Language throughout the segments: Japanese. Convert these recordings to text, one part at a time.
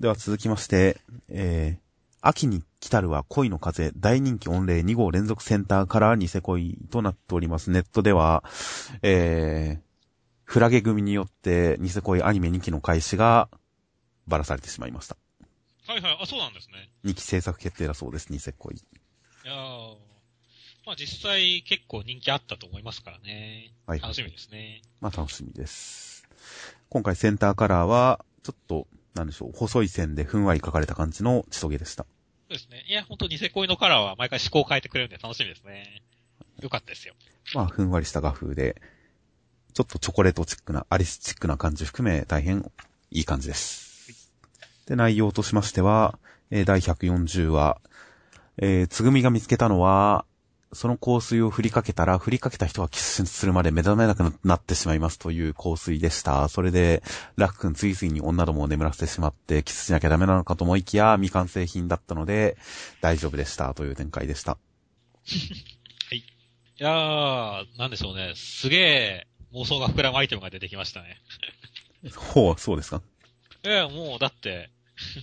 では続きまして、えー、秋に来たるは恋の風、大人気御礼2号連続センターカラーニセ恋となっております。ネットでは、えー、フラゲ組によってニセ恋アニメ2期の開始がばらされてしまいました。はいはい、あ、そうなんですね。2期制作決定だそうです、ニセ恋。いやー、まあ実際結構人気あったと思いますからね。はい。楽しみですね。まあ楽しみです。今回センターカラーは、ちょっと、なんでしょう、細い線でふんわり描かれた感じの千棘でした。そうですね。いや、ほんとニセ恋のカラーは毎回思考を変えてくれるんで楽しみですね。よかったですよ。まあ、ふんわりした画風で、ちょっとチョコレートチックな、アリスチックな感じ含め大変いい感じです。で、内容としましては、えー、第140話、えー、つぐみが見つけたのは、その香水を振りかけたら、振りかけた人がキスするまで目覚めなくなってしまいますという香水でした。それで、ラック君次々に女どもを眠らせてしまって、キスしなきゃダメなのかと思いきや、未完成品だったので、大丈夫でしたという展開でした。はい。いやー、なんでしょうね。すげえ妄想が膨らむアイテムが出てきましたね。ほう、そうですかいや、もう、だって、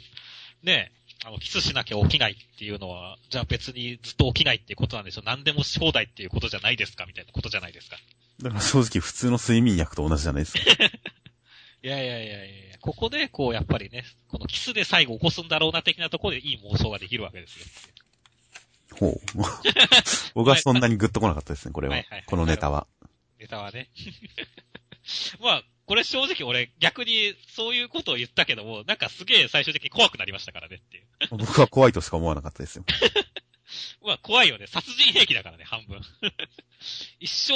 ねえ、あの、キスしなきゃ起きないっていうのは、じゃあ別にずっと起きないっていうことなんでしょ何でもし放題っていうことじゃないですかみたいなことじゃないですか。だから正直普通の睡眠薬と同じじゃないですか。いやいやいやいやここで、こう、やっぱりね、このキスで最後起こすんだろうな的なところでいい妄想ができるわけですよ。ほう。僕はそんなにグッと来なかったですね、これは。はいはいはい、このネタは。ネタはね。まあ、これ正直俺逆にそういうことを言ったけども、なんかすげえ最終的に怖くなりましたからねっていう。僕は怖いとしか思わなかったですよ。まあ怖いよね。殺人兵器だからね、半分。一生、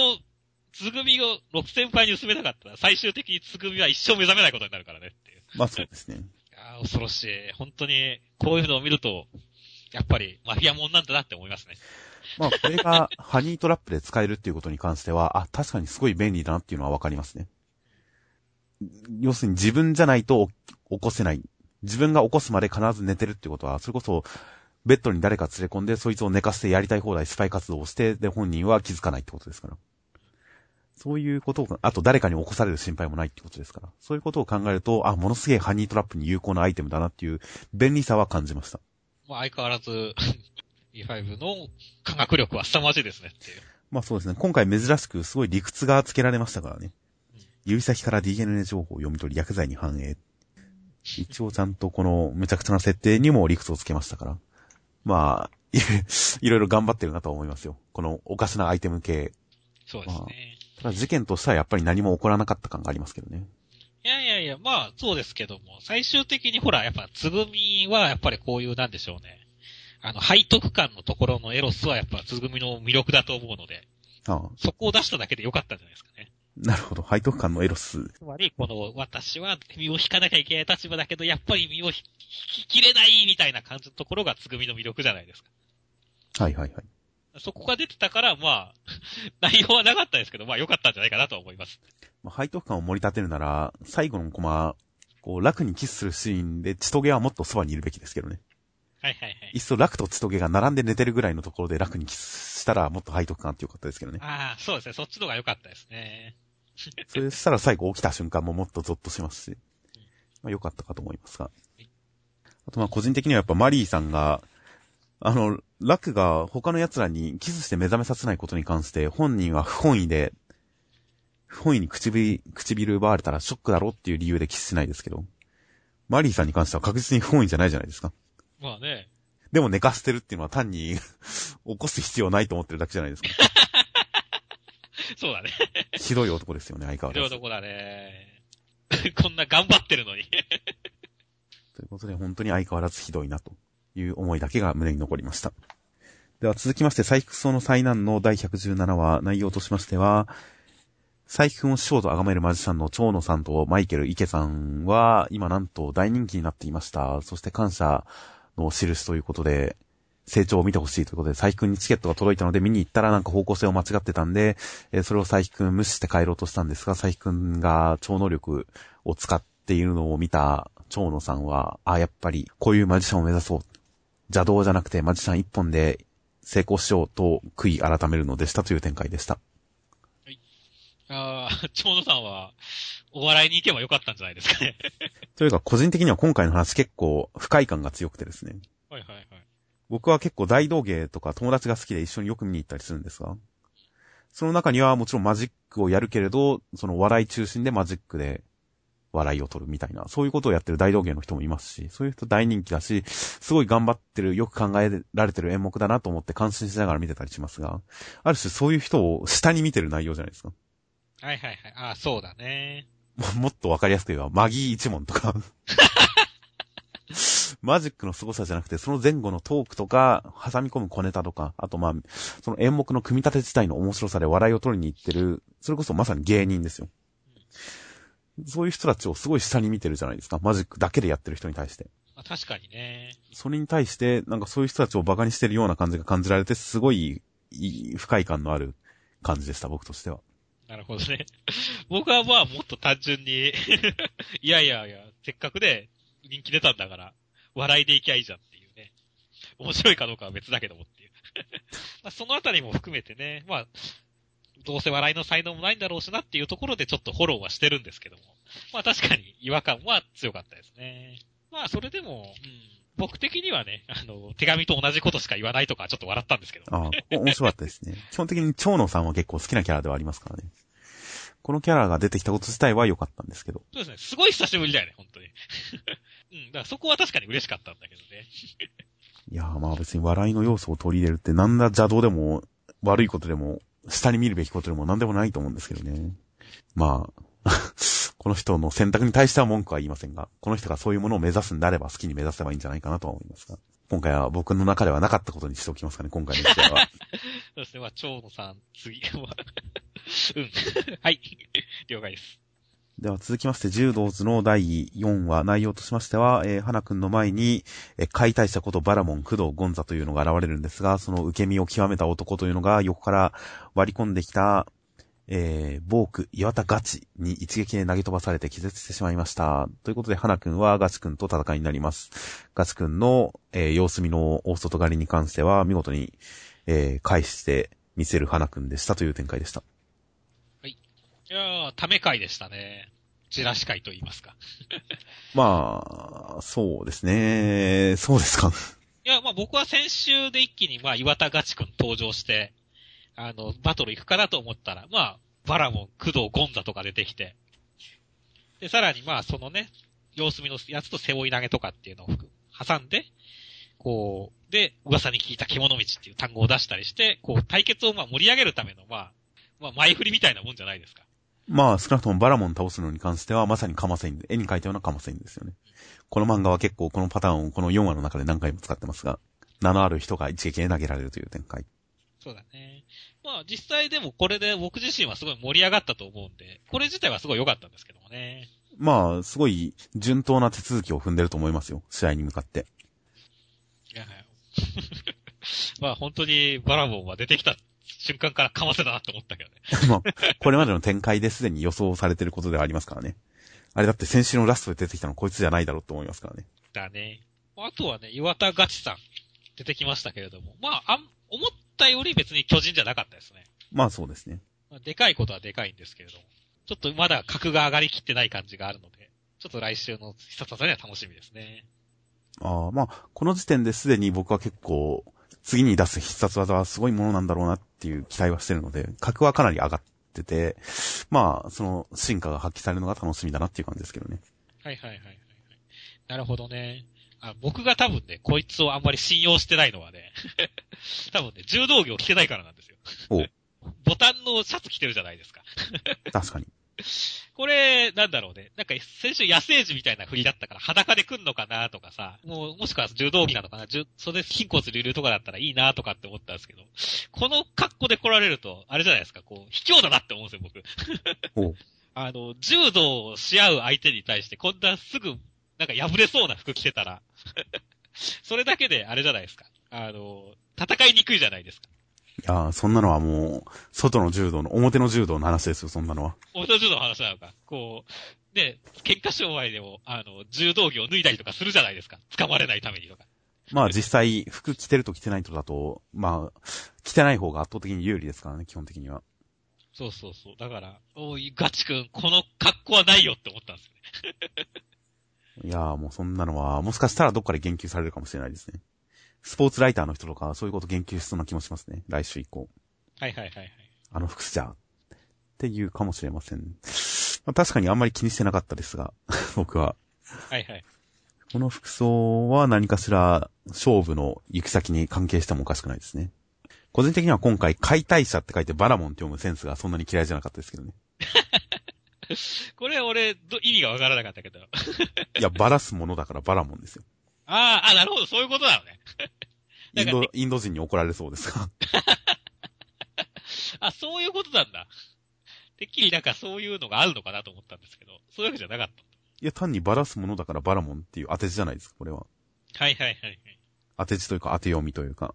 つぐみを6先輩に薄めなかったら、最終的につぐみは一生目覚めないことになるからねっていう。まあそうですね。いや恐ろしい。本当に、こういうのを見ると、やっぱりマフィアもんなんだなって思いますね。まあこれがハニートラップで使えるっていうことに関しては、あ、確かにすごい便利だなっていうのはわかりますね。要するに自分じゃないと起こせない。自分が起こすまで必ず寝てるってことは、それこそ、ベッドに誰か連れ込んで、そいつを寝かせてやりたい放題スパイ活動をして、で、本人は気づかないってことですから。そういうことを、あと誰かに起こされる心配もないってことですから。そういうことを考えると、あ、ものすげえハニートラップに有効なアイテムだなっていう便利さは感じました。まあ相変わらず E5 の科学力は凄まじいですねっていう。まあそうですね。今回珍しくすごい理屈がつけられましたからね。指先から DNA 情報を読み取り薬剤に反映。一応ちゃんとこのむちゃくちゃな設定にも理屈をつけましたから。まあ、いろいろ頑張ってるなと思いますよ。このおかしなアイテム系。そうですね。まあ、ただ事件としてはやっぱり何も起こらなかった感がありますけどね。いやいやいや、まあそうですけども、最終的にほら、やっぱつぐみはやっぱりこういうなんでしょうね。あの、背徳感のところのエロスはやっぱつぐみの魅力だと思うので。ああそこを出しただけでよかったんじゃないですかね。なるほど。背徳感のエロス。つまり、この、私は身を引かなきゃいけない立場だけど、やっぱり身を引ききれないみたいな感じのところがつぐみの魅力じゃないですか。はいはいはい。そこが出てたから、まあ、内容はなかったですけど、まあ良かったんじゃないかなと思います。まあ、背徳感を盛り立てるなら、最後のコマ、こう、楽にキスするシーンで、チトゲはもっとそばにいるべきですけどね。はいはいはい。いっそ楽とチトゲが並んで寝てるぐらいのところで楽にキスしたら、もっと背徳感ってよかったですけどね。ああ、そうですね。そっちの方が良かったですね。それしたら最後起きた瞬間ももっとゾッとしますし、まあ良かったかと思いますが。あとまあ個人的にはやっぱマリーさんが、あの、ラクが他の奴らにキスして目覚めさせないことに関して本人は不本意で、不本意に唇、唇奪われたらショックだろっていう理由でキスしないですけど、マリーさんに関しては確実に不本意じゃないじゃないですか。まあね。でも寝かしてるっていうのは単に 起こす必要ないと思ってるだけじゃないですか。そうだね。ひどい男ですよね、相変わらず。ひどい男だね。こんな頑張ってるのに。ということで、本当に相変わらずひどいな、という思いだけが胸に残りました。では続きまして、佐伯草の災難の第117話、内容としましては、佐伯くんを師匠と崇めるマジシャンの蝶野さんとマイケル池さんは、今なんと大人気になっていました。そして感謝の印ということで、成長を見てほしいということで、佐伯くんにチケットが届いたので見に行ったらなんか方向性を間違ってたんで、えー、それを佐伯くん無視して帰ろうとしたんですが、佐伯くんが超能力を使っているのを見た蝶野さんは、あ、やっぱりこういうマジシャンを目指そう。邪道じゃなくてマジシャン一本で成功しようと悔い改めるのでしたという展開でした。はい。ああ、長野さんは、お笑いに行けばよかったんじゃないですかね。というか、個人的には今回の話結構不快感が強くてですね。僕は結構大道芸とか友達が好きで一緒によく見に行ったりするんですが、その中にはもちろんマジックをやるけれど、その笑い中心でマジックで笑いを取るみたいな、そういうことをやってる大道芸の人もいますし、そういう人大人気だし、すごい頑張ってる、よく考えられてる演目だなと思って感心しながら見てたりしますが、ある種そういう人を下に見てる内容じゃないですか。はいはいはい。ああ、そうだね。もっとわかりやすく言えば、マギー一門とか マジックの凄さじゃなくて、その前後のトークとか、挟み込む小ネタとか、あとまあ、その演目の組み立て自体の面白さで笑いを取りに行ってる、それこそまさに芸人ですよ。そういう人たちをすごい下に見てるじゃないですか。マジックだけでやってる人に対して。あ確かにね。それに対して、なんかそういう人たちを馬鹿にしてるような感じが感じられて、すごい、不快感のある感じでした、僕としては。なるほどね。僕はまあもっと単純に いやいやいや、せっかくで人気出たんだから、笑いでいきゃいいじゃんっていうね。面白いかどうかは別だけどもっていう まあそのあたりも含めてね、まあ、どうせ笑いの才能もないんだろうしなっていうところでちょっとフォローはしてるんですけども。まあ確かに違和感は強かったですね。まあそれでも、うん、僕的にはね、あの、手紙と同じことしか言わないとかちょっと笑ったんですけど。ああ、面白かったですね。基本的に蝶野さんは結構好きなキャラではありますからね。このキャラが出てきたこと自体は良かったんですけど。そうですね。すごい久しぶりだよね、本当に。うん、だからそこは確かに嬉しかったんだけどね。いやまあ別に笑いの要素を取り入れるってなんだ邪道でも悪いことでも下に見るべきことでも何でもないと思うんですけどね。まあ、この人の選択に対しては文句は言いませんが、この人がそういうものを目指すんであれば好きに目指せばいいんじゃないかなとは思いますが。今回は僕の中ではなかったことにしておきますかね、今回の試合は。そうですね、まあ、蝶野さん、次はうん。はい。了解です。では続きまして、柔道図の第4話、内容としましては、えー、花くんの前に、えー、解体したことバラモン、工藤、ゴンザというのが現れるんですが、その受け身を極めた男というのが横から割り込んできた、えー、ボーク、岩田ガチに一撃で投げ飛ばされて気絶してしまいました。ということで、花くんはガチくんと戦いになります。ガチくんの、えー、様子見の大外刈りに関しては、見事に、えー、返して見せる花くんでしたという展開でした。いやー、ため会でしたね。チラシ会と言いますか。まあ、そうですね。そうですか。いや、まあ僕は先週で一気に、まあ岩田ガチ君登場して、あの、バトル行くかなと思ったら、まあ、バラモン、工藤、ゴンザとか出てきて、で、さらにまあそのね、様子見のやつと背負い投げとかっていうのを挟んで、こう、で、噂に聞いた獣道っていう単語を出したりして、こう、対決をまあ盛り上げるための、まあ、まあ前振りみたいなもんじゃないですか。まあ、少なくともバラモン倒すのに関しては、まさにカマセインで、絵に描いたようなカマセインですよね。この漫画は結構このパターンをこの4話の中で何回も使ってますが、名のある人が一撃で投げられるという展開。そうだね。まあ実際でもこれで僕自身はすごい盛り上がったと思うんで、これ自体はすごい良かったんですけどもね。まあ、すごい順当な手続きを踏んでると思いますよ。試合に向かって。いや、まあ本当にバラモンは出てきた瞬間からかませたなって思ったけどね。まあ、これまでの展開ですでに予想されてることではありますからね。あれだって先週のラストで出てきたのこいつじゃないだろうと思いますからね。だね。あとはね、岩田ガチさん出てきましたけれども、まあ、あん、思ったより別に巨人じゃなかったですね。まあそうですね。まあ、でかいことはでかいんですけれども、ちょっとまだ格が上がりきってない感じがあるので、ちょっと来週の必殺技には楽しみですね。ああ、まあ、この時点ですでに僕は結構、次に出す必殺技はすごいものなんだろうなっていう期待はしてるので、格はかなり上がってて、まあ、その進化が発揮されるのが楽しみだなっていう感じですけどね。はいはいはいはい。なるほどね。あ僕が多分ね、こいつをあんまり信用してないのはね、多分ね、柔道着を着てないからなんですよ。お ボタンのシャツ着てるじゃないですか。確かに。これ、なんだろうね。なんか、先週野生児みたいな振りだったから裸で来んのかなとかさ、もう、もしくは柔道着なのかな、それで筋骨流々とかだったらいいなとかって思ったんですけど、この格好で来られると、あれじゃないですか、こう、卑怯だなって思うんですよ、僕。あの、柔道をし合う相手に対して、こんなすぐ、なんか破れそうな服着てたら、それだけで、あれじゃないですか。あの、戦いにくいじゃないですか。いやそんなのはもう、外の柔道の、表の柔道の話ですよ、そんなのは。表の柔道の話なのか。こう、で、喧嘩商売でも、あの、柔道着を脱いだりとかするじゃないですか。掴まれないためにとか。まあ実際、服着てると着てないとだと、まあ、着てない方が圧倒的に有利ですからね、基本的には。そうそうそう。だから、おい、ガチ君、この格好はないよって思ったんですよね。いやーもうそんなのは、もしかしたらどっかで言及されるかもしれないですね。スポーツライターの人とか、そういうこと言及しそうな気もしますね。来週以降。はいはいはいはい。あの服じゃ、っていうかもしれません。まあ、確かにあんまり気にしてなかったですが、僕は。はいはい。この服装は何かしら勝負の行く先に関係してもおかしくないですね。個人的には今回解体者って書いてバラモンって読むセンスがそんなに嫌いじゃなかったですけどね。これ俺、意味がわからなかったけど。いや、バラすものだからバラモンですよ。ああ、あ、なるほど、そういうことなのね。インド、インド人に怒られそうですか あ、そういうことなんだ。てっきりなんかそういうのがあるのかなと思ったんですけど、そういうわけじゃなかった。いや、単にバラすものだからバラモンっていう当て字じゃないですか、これは。はいはいはいはい。当て字というか当て読みというか。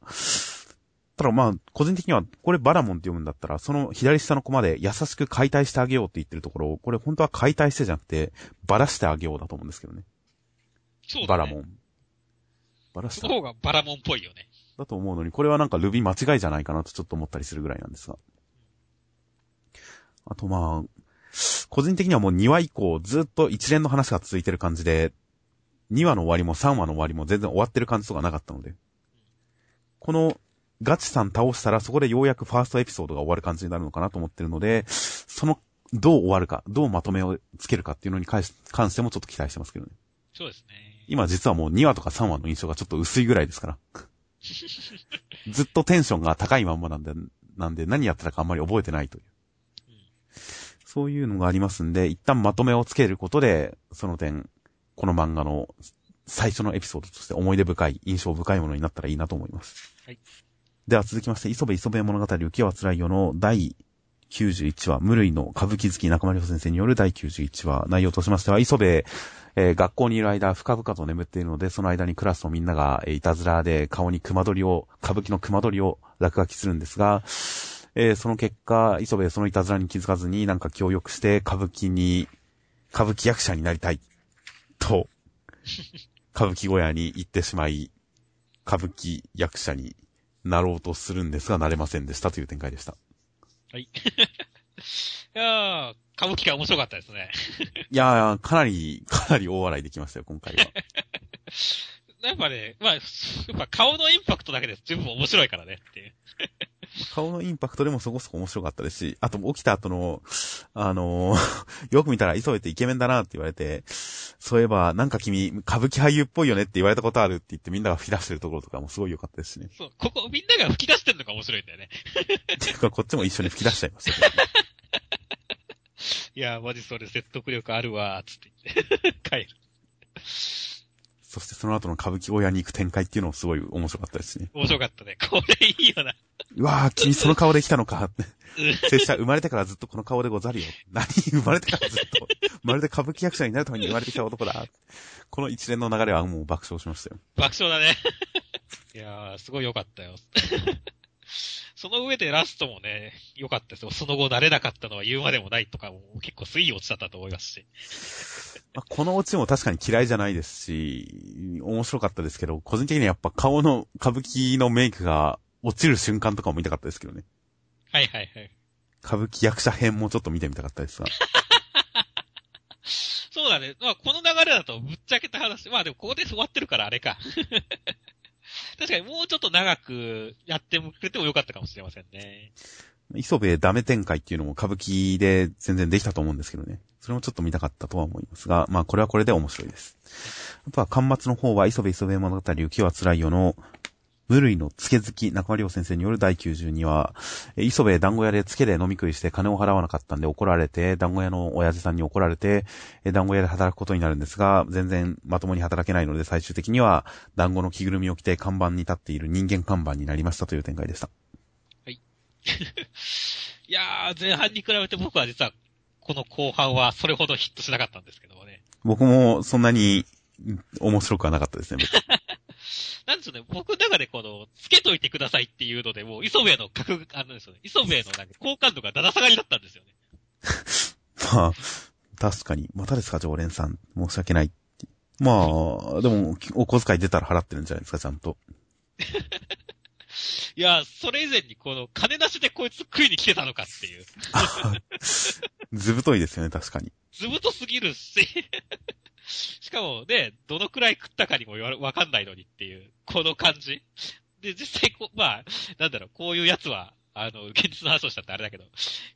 ただまあ、個人的には、これバラモンって読むんだったら、その左下のコマで優しく解体してあげようって言ってるところを、これ本当は解体してじゃなくて、バラしてあげようだと思うんですけどね。そうだね。バラモン。バラした。方がバラモンっぽいよね。だと思うのに、これはなんかルビー間違いじゃないかなとちょっと思ったりするぐらいなんですが。あとまあ、個人的にはもう2話以降ずっと一連の話が続いてる感じで、2話の終わりも3話の終わりも全然終わってる感じとかなかったので、このガチさん倒したらそこでようやくファーストエピソードが終わる感じになるのかなと思ってるので、その、どう終わるか、どうまとめをつけるかっていうのに関してもちょっと期待してますけどね。そうですね。今実はもう2話とか3話の印象がちょっと薄いぐらいですから。ずっとテンションが高いまんまなんで、なんで何やってたかあんまり覚えてないという。そういうのがありますんで、一旦まとめをつけることで、その点、この漫画の最初のエピソードとして思い出深い、印象深いものになったらいいなと思います。はい。では続きまして、磯部磯部物語浮世は辛いよの第91話、無類の歌舞伎好き中丸先生による第91話、内容としましては、磯部、えー、学校にいる間、深々と眠っているので、その間にクラスのみんなが、えー、いたずらで顔に熊取りを、歌舞伎の熊取りを落書きするんですが、えー、その結果、磯部そのいたずらに気づかずになんか協力して歌舞伎に、歌舞伎役者になりたい、と、歌舞伎小屋に行ってしまい、歌舞伎役者になろうとするんですが、なれませんでしたという展開でした。はい。いやー、歌舞伎が面白かったですね。いやー、かなり、かなり大笑いできましたよ、今回は。やっぱね、まあ、やっぱ顔のインパクトだけで全部面白いからねっていう。顔のインパクトでもそこそこ面白かったですし、あと起きた後の、あのー、よく見たら磯部ってイケメンだなって言われて、そういえばなんか君、歌舞伎俳優っぽいよねって言われたことあるって言ってみんなが吹き出してるところとかもすごい良かったですしね。そう、ここみんなが吹き出してるのが面白いんだよね。っていうかこっちも一緒に吹き出しちゃいましたけど、ね。いや、マジそれ説得力あるわ、つって言って 帰る。そしてその後の歌舞伎親に行く展開っていうのもすごい面白かったですね。面白かったね。これいいよな。うわぁ、君その顔で来たのか。拙者生まれてからずっとこの顔でござるよ。何生まれてからずっと。まるで歌舞伎役者になるために生まれてきた男だ。この一連の流れはもう爆笑しましたよ。爆笑だね。いやー、すごい良かったよ。その上でラストもね、良かったですよ。その後慣れなかったのは言うまでもないとかも結構水位落ちだったと思いますし。まあ、このオチも確かに嫌いじゃないですし、面白かったですけど、個人的にはやっぱ顔の歌舞伎のメイクが落ちる瞬間とかも見たかったですけどね。はいはいはい。歌舞伎役者編もちょっと見てみたかったですが。そうだね。まあ、この流れだとぶっちゃけた話。まあでもここで終わってるからあれか。確かにもうちょっと長くやってくれてもよかったかもしれませんね。磯部ダメ展開っていうのも歌舞伎で全然できたと思うんですけどね。それもちょっと見たかったとは思いますが、まあこれはこれで面白いです。あとは、巻末の方は磯部磯部物語浮世は辛いよの無類の付け好き中間良先生による第92話、磯部団子屋で付けで飲み食いして金を払わなかったんで怒られて、団子屋の親父さんに怒られて、団子屋で働くことになるんですが、全然まともに働けないので最終的には団子の着ぐるみを着て看板に立っている人間看板になりましたという展開でした。はい。いやー、前半に比べて僕は実はこの後半はそれほどヒットしなかったんですけどもね。僕もそんなに面白くはなかったですね、なんですよね、僕の中でこの、つけといてくださいっていうので、もう、磯部の格、あのですよね、磯部のなんか好感度がだだ下がりだったんですよね。まあ、確かに。またですか、常連さん。申し訳ない。まあ、でも、お小遣い出たら払ってるんじゃないですか、ちゃんと。いや、それ以前にこの、金なしでこいつ食いに来てたのかっていう。ずぶといですよね、確かに。ずぶとすぎるし。しかもね、どのくらい食ったかにもわかんないのにっていう、この感じ。で、実際こ、まあ、なんだろう、こういうやつは、あの、現実の話をしたってあれだけど、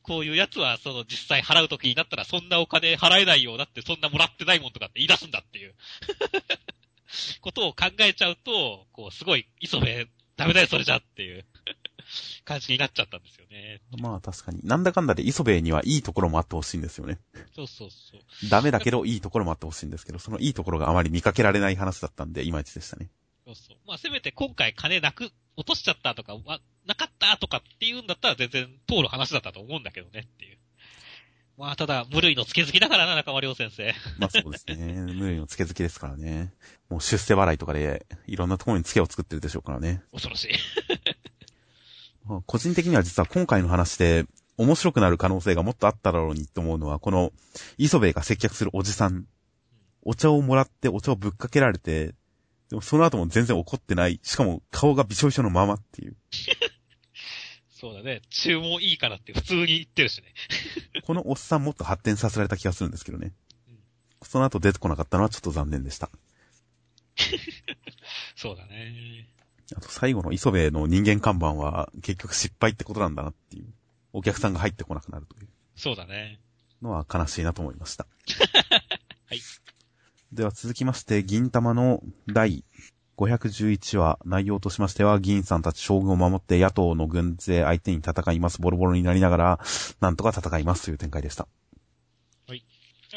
こういうやつは、その、実際払う時になったら、そんなお金払えないようだって、そんなもらってないもんとかって言い出すんだっていう ことを考えちゃうと、こう、すごい、磯部、ダメだよ、それじゃっていう感じになっちゃったんですよね。まあ確かに。なんだかんだで磯部にはいいところもあってほしいんですよね。そうそうそう。ダメだけどいいところもあってほしいんですけど、そのいいところがあまり見かけられない話だったんで、いまいちでしたね。そうそう。まあせめて今回金なく、落としちゃったとか、なかったとかっていうんだったら全然通る話だったと思うんだけどねっていう。まあ、ただ、無類の付け好きだからな、中間良先生。まあそうですね。無類の付け好きですからね。もう出世払いとかで、いろんなところに付けを作ってるでしょうからね。恐ろしい。個人的には実は今回の話で、面白くなる可能性がもっとあっただろうにと思うのは、この、磯部が接客するおじさん。お茶をもらってお茶をぶっかけられて、でもその後も全然怒ってない。しかも顔がびしょびしょのままっていう。そうだね。注文いいからって普通に言ってるしね。このおっさんもっと発展させられた気がするんですけどね。うん、その後出てこなかったのはちょっと残念でした。そうだね。あと最後の磯部の人間看板は結局失敗ってことなんだなっていう。お客さんが入ってこなくなるという。そうだね。のは悲しいなと思いました。はい。では続きまして、銀玉の第511話、内容としましては、議員さんたち将軍を守って野党の軍勢相手に戦います。ボロボロになりながら、なんとか戦いますという展開でした。はい。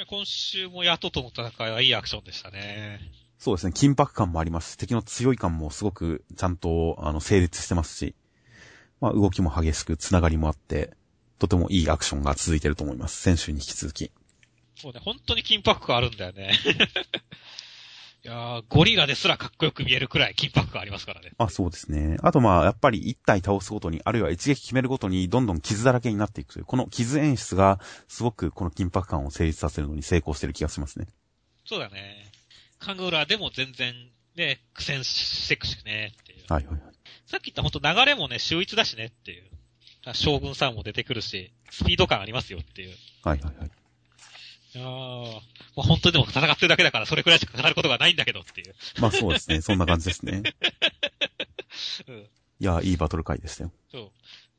今週も野党との戦いはいいアクションでしたね。そうですね、緊迫感もあります。敵の強い感もすごくちゃんと、あの、成立してますし、まあ、動きも激しく、つながりもあって、とてもいいアクションが続いていると思います。先週に引き続き。そうね、本当に緊迫感あるんだよね。いやー、ゴリラですらかっこよく見えるくらい緊迫感ありますからね。あ、そうですね。あとまあ、やっぱり一体倒すごとに、あるいは一撃決めるごとに、どんどん傷だらけになっていくという、この傷演出が、すごくこの緊迫感を成立させるのに成功してる気がしますね。そうだね。カグラでも全然、ね、苦戦してくしね、っていう。はいはいはい。さっき言ったほんと流れもね、秀逸だしねっていう。将軍さんも出てくるし、スピード感ありますよっていう。はいはいはい。いやもう本当にでも戦ってるだけだからそれくらいしか語ることがないんだけどっていう。まあそうですね。そんな感じですね。うん、いや、いいバトル回でしたよ。そう。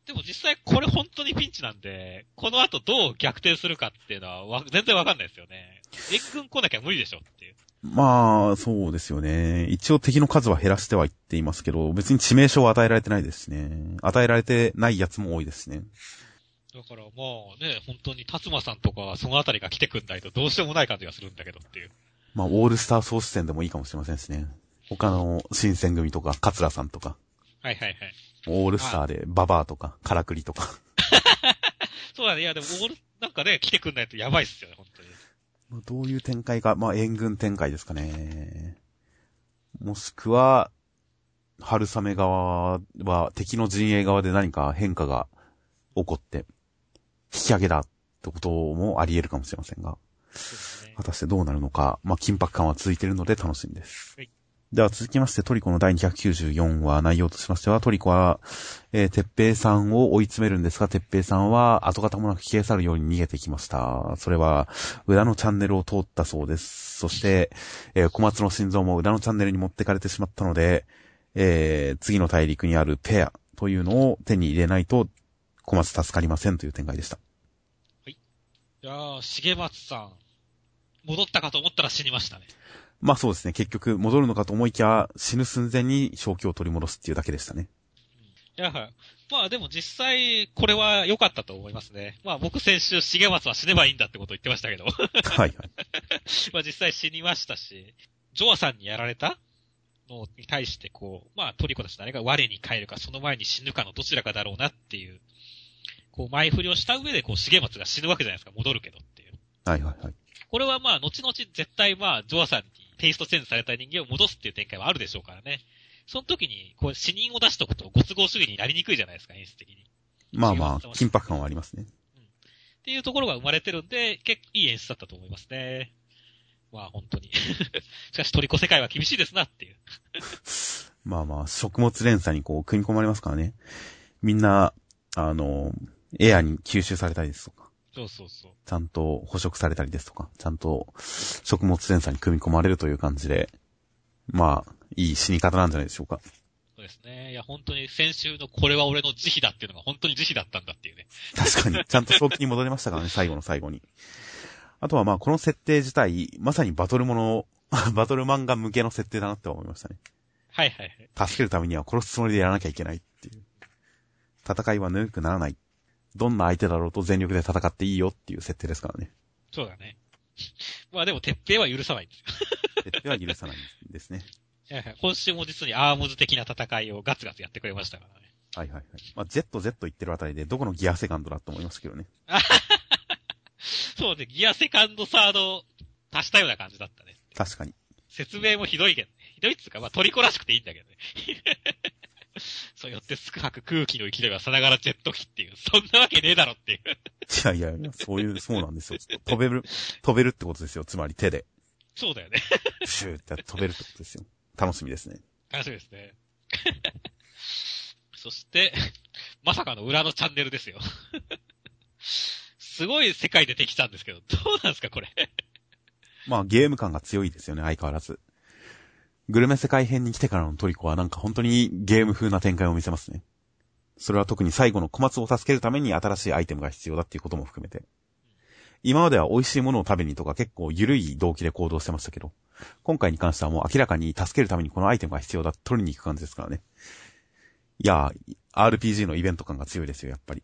でも実際これ本当にピンチなんで、この後どう逆転するかっていうのはわ全然わかんないですよね。援軍来なきゃ無理でしょっていう。まあ、そうですよね。一応敵の数は減らしてはいっていますけど、別に致命傷は与えられてないですしね。与えられてないやつも多いですね。だからまあね、本当に達馬さんとかそのあたりが来てくんないとどうしようもない感じがするんだけどっていう。まあ、オールスター総出戦でもいいかもしれませんしね。他の新選組とか、桂さんとか。はいはいはい。オールスターで、ババアとか、カラクリとか。そうだね。いやでも、オール、なんかね、来てくんないとやばいっすよね、本当に。どういう展開か、まあ、援軍展開ですかね。もしくは、春雨側は敵の陣営側で何か変化が起こって、引き上げだってこともあり得るかもしれませんが、ね、果たしてどうなるのか、まあ、緊迫感は続いているので楽しみです。はいでは続きましてトリコの第294話内容としましては、トリコは、えー、てっぺいさんを追い詰めるんですが、てっぺいさんは跡形もなく消え去るように逃げてきました。それは、裏のチャンネルを通ったそうです。そして、えー、小松の心臓も裏のチャンネルに持ってかれてしまったので、えー、次の大陸にあるペアというのを手に入れないと、小松助かりませんという展開でした。はい。いやー、重松さん、戻ったかと思ったら死にましたね。まあそうですね。結局戻るのかと思いきや死ぬ寸前に正気を取り戻すっていうだけでしたね。いや、まあでも実際これは良かったと思いますね。まあ僕先週重松は死ねばいいんだってこと言ってましたけど。はいはい。まあ実際死にましたし、ジョアさんにやられたのに対してこう、まあトリコたち誰が我に帰るかその前に死ぬかのどちらかだろうなっていう、こう前振りをした上でこう重松が死ぬわけじゃないですか。戻るけどっていう。はいはいはい。これはまあ後々絶対まあジョアさんにテイストチェンジされた人間を戻すっていう展開はあるでしょうからね。その時に、こう、死人を出しとくと、ご都合主義になりにくいじゃないですか、演出的に。まあまあ、緊迫感はありますね。うん。っていうところが生まれてるんで、結構いい演出だったと思いますね。まあ、本当に。しかし、トリコ世界は厳しいですなっていう。まあまあ、食物連鎖にこう、組み込まれますからね。みんな、あの、エアに吸収されたりですとか。そうそうそう。ちゃんと捕食されたりですとか、ちゃんと食物連鎖に組み込まれるという感じで、まあ、いい死に方なんじゃないでしょうか。そうですね。いや、本当に先週のこれは俺の慈悲だっていうのが本当に慈悲だったんだっていうね。確かに。ちゃんと正気に戻りましたからね、最後の最後に。あとはまあ、この設定自体、まさにバトルもの、バトル漫画向けの設定だなって思いましたね。はいはいはい。助けるためには殺すつもりでやらなきゃいけないっていう。戦いはぬるくならない。どんな相手だろうと全力で戦っていいよっていう設定ですからね。そうだね。まあでも、鉄平は許さないんですよ。設定は許さないんですね。今週も実にアームズ的な戦いをガツガツやってくれましたからね。はいはいはい。まあ、Z、Z 言ってるあたりで、どこのギアセカンドだと思いましたけどね。そうね、ギアセカンドサード足したような感じだったね。確かに。説明もひどいけどね。ひどいっつうか、まあトリコらしくていいんだけどね。そうよってすく 吐く空気の勢いはさながらジェット機っていう、そんなわけねえだろっていう。いやいやいや、そういう、そうなんですよ。飛べる、飛べるってことですよ。つまり手で。そうだよね。プシューって飛べるってことですよ。楽しみですね。楽しみですね。そして、まさかの裏のチャンネルですよ。すごい世界出てきたんですけど、どうなんですか、これ。まあ、ゲーム感が強いですよね、相変わらず。グルメ世界編に来てからのトリコはなんか本当にゲーム風な展開を見せますね。それは特に最後の小松を助けるために新しいアイテムが必要だっていうことも含めて。今までは美味しいものを食べにとか結構緩い動機で行動してましたけど、今回に関してはもう明らかに助けるためにこのアイテムが必要だ取りに行く感じですからね。いやー、RPG のイベント感が強いですよ、やっぱり。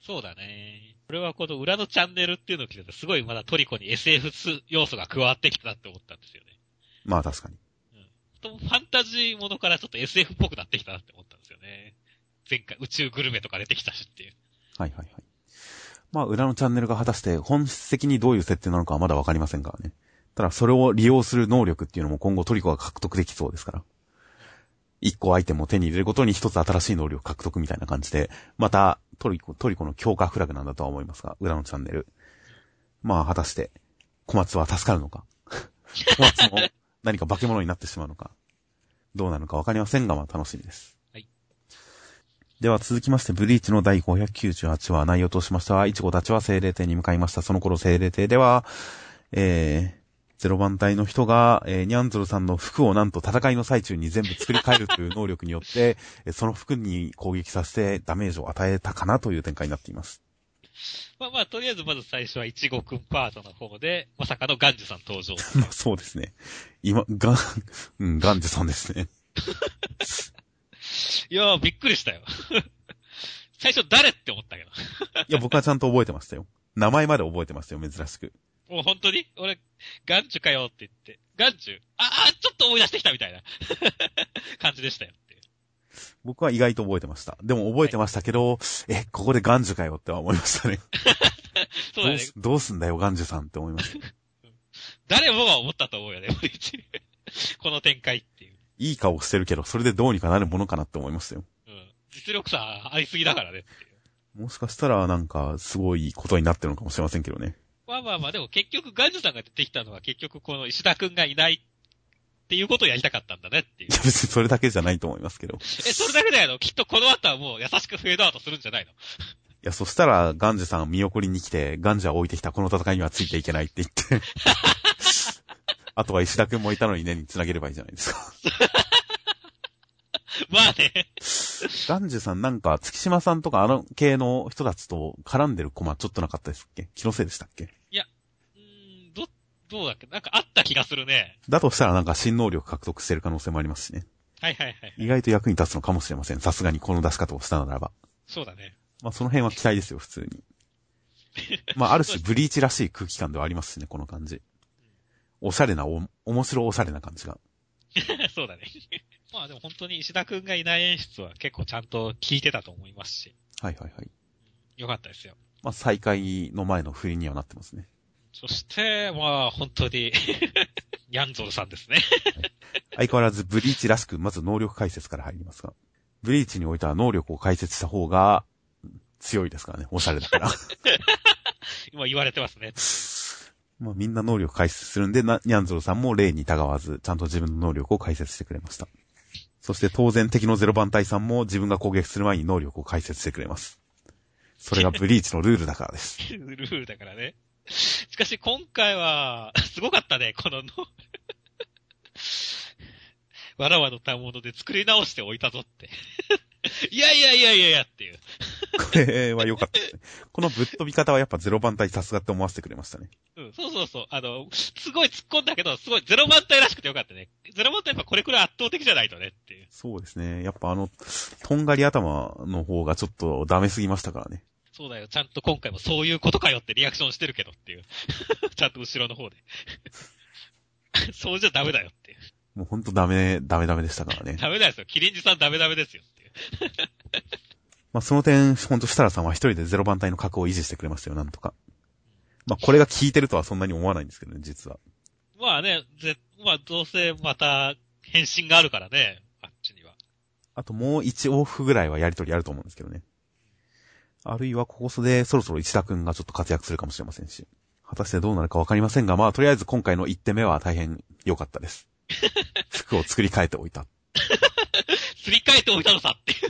そうだね。これはこの裏のチャンネルっていうのを聞いてすごいまだトリコに SF 要素が加わってきたなって思ったんですよね。まあ確かに。とファンタジーものからちょっと SF っぽくなってきたなって思ったんですよね。前回宇宙グルメとか出てきたしっていう。はいはいはい。まあ裏のチャンネルが果たして本質的にどういう設定なのかはまだわかりませんからね。ただそれを利用する能力っていうのも今後トリコが獲得できそうですから。一個アイテムを手に入れるごとに一つ新しい能力獲得みたいな感じで、またトリコ、トリコの強化フラグなんだとは思いますが、裏のチャンネル。まあ果たして小松は助かるのか？小松も何か化け物になってしまうのか。どうなるのかわかりませんが、まあ楽しみです。はい。では続きまして、ブリーチの第598話、内容としましては、イチゴたちは精霊艇に向かいました。その頃精霊艇では、えー、ゼロ番隊の人が、えー、ニャンゾルさんの服をなんと戦いの最中に全部作り変えるという能力によって、えーその服に攻撃させてダメージを与えたかなという展開になっています。まあまあ、とりあえずまず最初はイチゴくんパートの方で、まさかのガンジュさん登場。ま あそうですね。今、ガン、うん、ガンジュさんですね。いやー、びっくりしたよ。最初誰って思ったけど。いや、僕はちゃんと覚えてましたよ。名前まで覚えてましたよ、珍しく。もう本当に？俺、ガンジュかよって言って。ガンジュ？ああ、ちょっと思い出してきたみたいな感じでしたよ。僕は意外と覚えてました。でも覚えてましたけど、え、ここでガンジュかよっては思いましたね。そうだねどうす。どうすんだよ、ガンジュさんって思いました。誰もが思ったと思うよね、この展開っていう。いい顔してるけど、それでどうにかなるものかなって思いましたよ。うん。実力差ありすぎだからね。もしかしたら、なんか、すごいことになってるのかもしれませんけどね。まあまあまあ、でも結局ガンジュさんが出てきたのは結局この石田くんがいないっていうことをやりたかったんだねっていうい。や、別にそれだけじゃないと思いますけど。いえ、それだけだよ。きっとこの後はもう優しくフェードアウトするんじゃないの？や、そしたら、ガンジュさん見送りに来て、ガンジュは置いてきたこの戦いにはついていけないって言って。あとは石田くんもいたのにねに繋げればいいじゃないですか。まあね。ガンジュさんなんか、月島さんとかあの系の人たちと絡んでるコマちょっとなかったですっけ？気のせいでしたっけ？ど、どうだっけ？なんかあった気がするね。だとしたらなんか新能力獲得してる可能性もありますしね。はいはいはい。意外と役に立つのかもしれません。さすがにこの出し方をしたならば。そうだね。まあその辺は期待ですよ、普通に。まあある種ブリーチらしい空気感ではありますしね、この感じ。おしゃれな、お、面白おしゃれな感じが。そうだね。まあでも本当に石田くんがいない演出は結構ちゃんと効いてたと思いますし、はいはいはい。よかったですよ。まあ再開の前の振りにはなってますね。そして、まあ本当に、ヤンゾルさんですね。相変わらずブリーチらしく、まず能力解説から入りますが。ブリーチにおいては能力を解説した方が強いですからね。おしゃれだから。今言われてますね。まあみんな能力解説するんで、な、ニャンゾルさんも例にたがわず、ちゃんと自分の能力を解説してくれました。そして当然敵のゼロ番隊さんも自分が攻撃する前に能力を解説してくれます。それがブリーチのルールだからです。ルールだからね。しかし今回は、すごかったね、このの わらわのたもので作り直しておいたぞっていやいやいやいやいやっていうこれは良かったですね。このぶっ飛び方はやっぱゼロ番隊さすがって思わせてくれましたね。うん、そうそうそう。あの、すごい突っ込んだけど、すごいゼロ番隊らしくてよかったね。ゼロ番隊やっぱこれくらい圧倒的じゃないとねっていう。そうですね。やっぱあの、とんがり頭の方がちょっとダメすぎましたからね。そうだよ。ちゃんと今回もそういうことかよってリアクションしてるけどっていう。ちゃんと後ろの方で。そうじゃダメだよっていう。もうほんとダメ、ダメダメでしたからね。ダメですよ。キリンジさんダメダメですよっていう。まあその点、ほんと設楽さんは一人でゼロ番隊の格を維持してくれましたよ、なんとか。まあこれが効いてるとはそんなに思わないんですけどね、実は。まあね、ぜ、まあどうせまた返信があるからね、あっちには。あともう1往復ぐらいはやりとりあると思うんですけどね。あるいはここそでそろそろ石田くんがちょっと活躍するかもしれませんし。果たしてどうなるかわかりませんが、まあとりあえず今回の1手目は大変良かったです。服を作り変えておいた。作り変えておいたのさって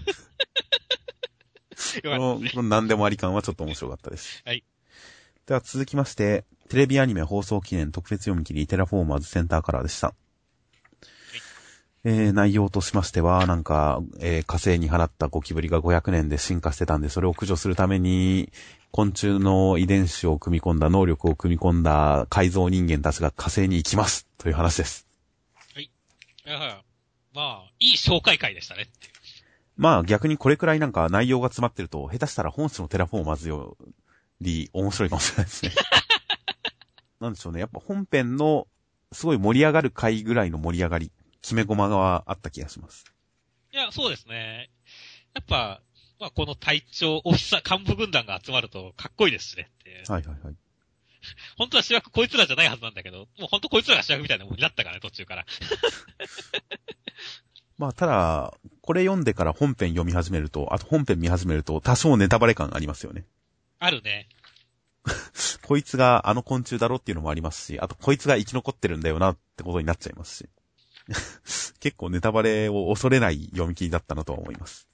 この、この何でもあり感はちょっと面白かったです。はい。では続きまして、テレビアニメ放送記念特別読み切りテラフォーマーズセンターカラーでした。えー、内容としましては、なんか、えー、火星に放ったゴキブリが500年で進化してたんで、それを駆除するために、昆虫の遺伝子を組み込んだ、能力を組み込んだ改造人間たちが火星に行きます。という話です。はい。まあ、いい紹介会でしたね。まあ逆にこれくらいなんか内容が詰まってると、下手したら本誌のテラフォーマーズより面白いかもしれないですね。なんでしょうね。やっぱ本編のすごい盛り上がる回ぐらいの盛り上がり決め駒があった気がします。いや、そうですね。やっぱ、まあ、この隊長、オフィサー、幹部軍団が集まるとかっこいいですしねって。はいはいはい。本当は主役こいつらじゃないはずなんだけど、もう本当こいつらが主役みたいなもんになったからね、途中から。まあ、ただ、これ読んでから本編読み始めると、あと本編見始めると、多少ネタバレ感ありますよね。あるね。こいつがあの昆虫だろっていうのもありますし、あとこいつが生き残ってるんだよなってことになっちゃいますし。結構ネタバレを恐れない読み切りだったなと思います。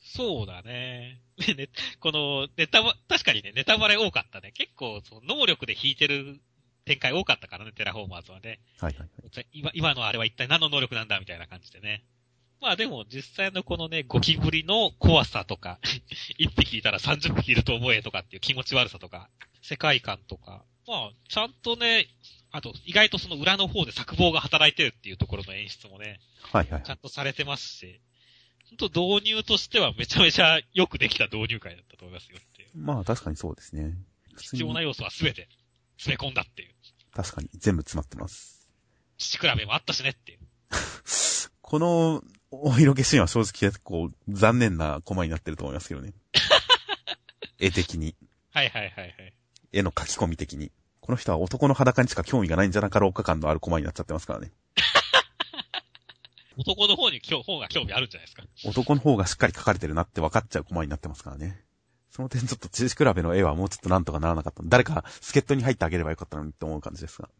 そうだね。ね、この、ネタバ、確かにね、ネタバレ多かったね。結構、その能力で引いてる展開多かったからね、テラフォーマーズはね。はいはい、はい、今、今のあれは一体何の能力なんだみたいな感じでね。まあでも、実際のこのね、ゴキブリの怖さとか、一匹いたら30匹いると思えとかっていう気持ち悪さとか、世界観とか、まあ、ちゃんとね、あと、意外とその裏の方で作望が働いてるっていうところの演出もね、はいはい。ちゃんとされてますし、本当導入としてはめちゃめちゃよくできた導入会だったと思いますよっていう。まあ確かにそうですね。必要な要素は全て詰め込んだっていう。確かに、全部詰まってます。父比べもあったしねっていう。この、お色気シーンは正直結構残念なコマになってると思いますけどね。絵的に。はいはいはいはい。絵の書き込み的に。この人は男の裸にしか興味がないんじゃなかろうか感のあるコマになっちゃってますからね。男の方に今日、方が興味あるんじゃないですか。男の方がしっかり描かれてるなって分かっちゃうコマになってますからね。その点ちょっと知識比べの絵はもうちょっとなんとかならなかった。誰か助っ人に入ってあげればよかったのにって思う感じですが。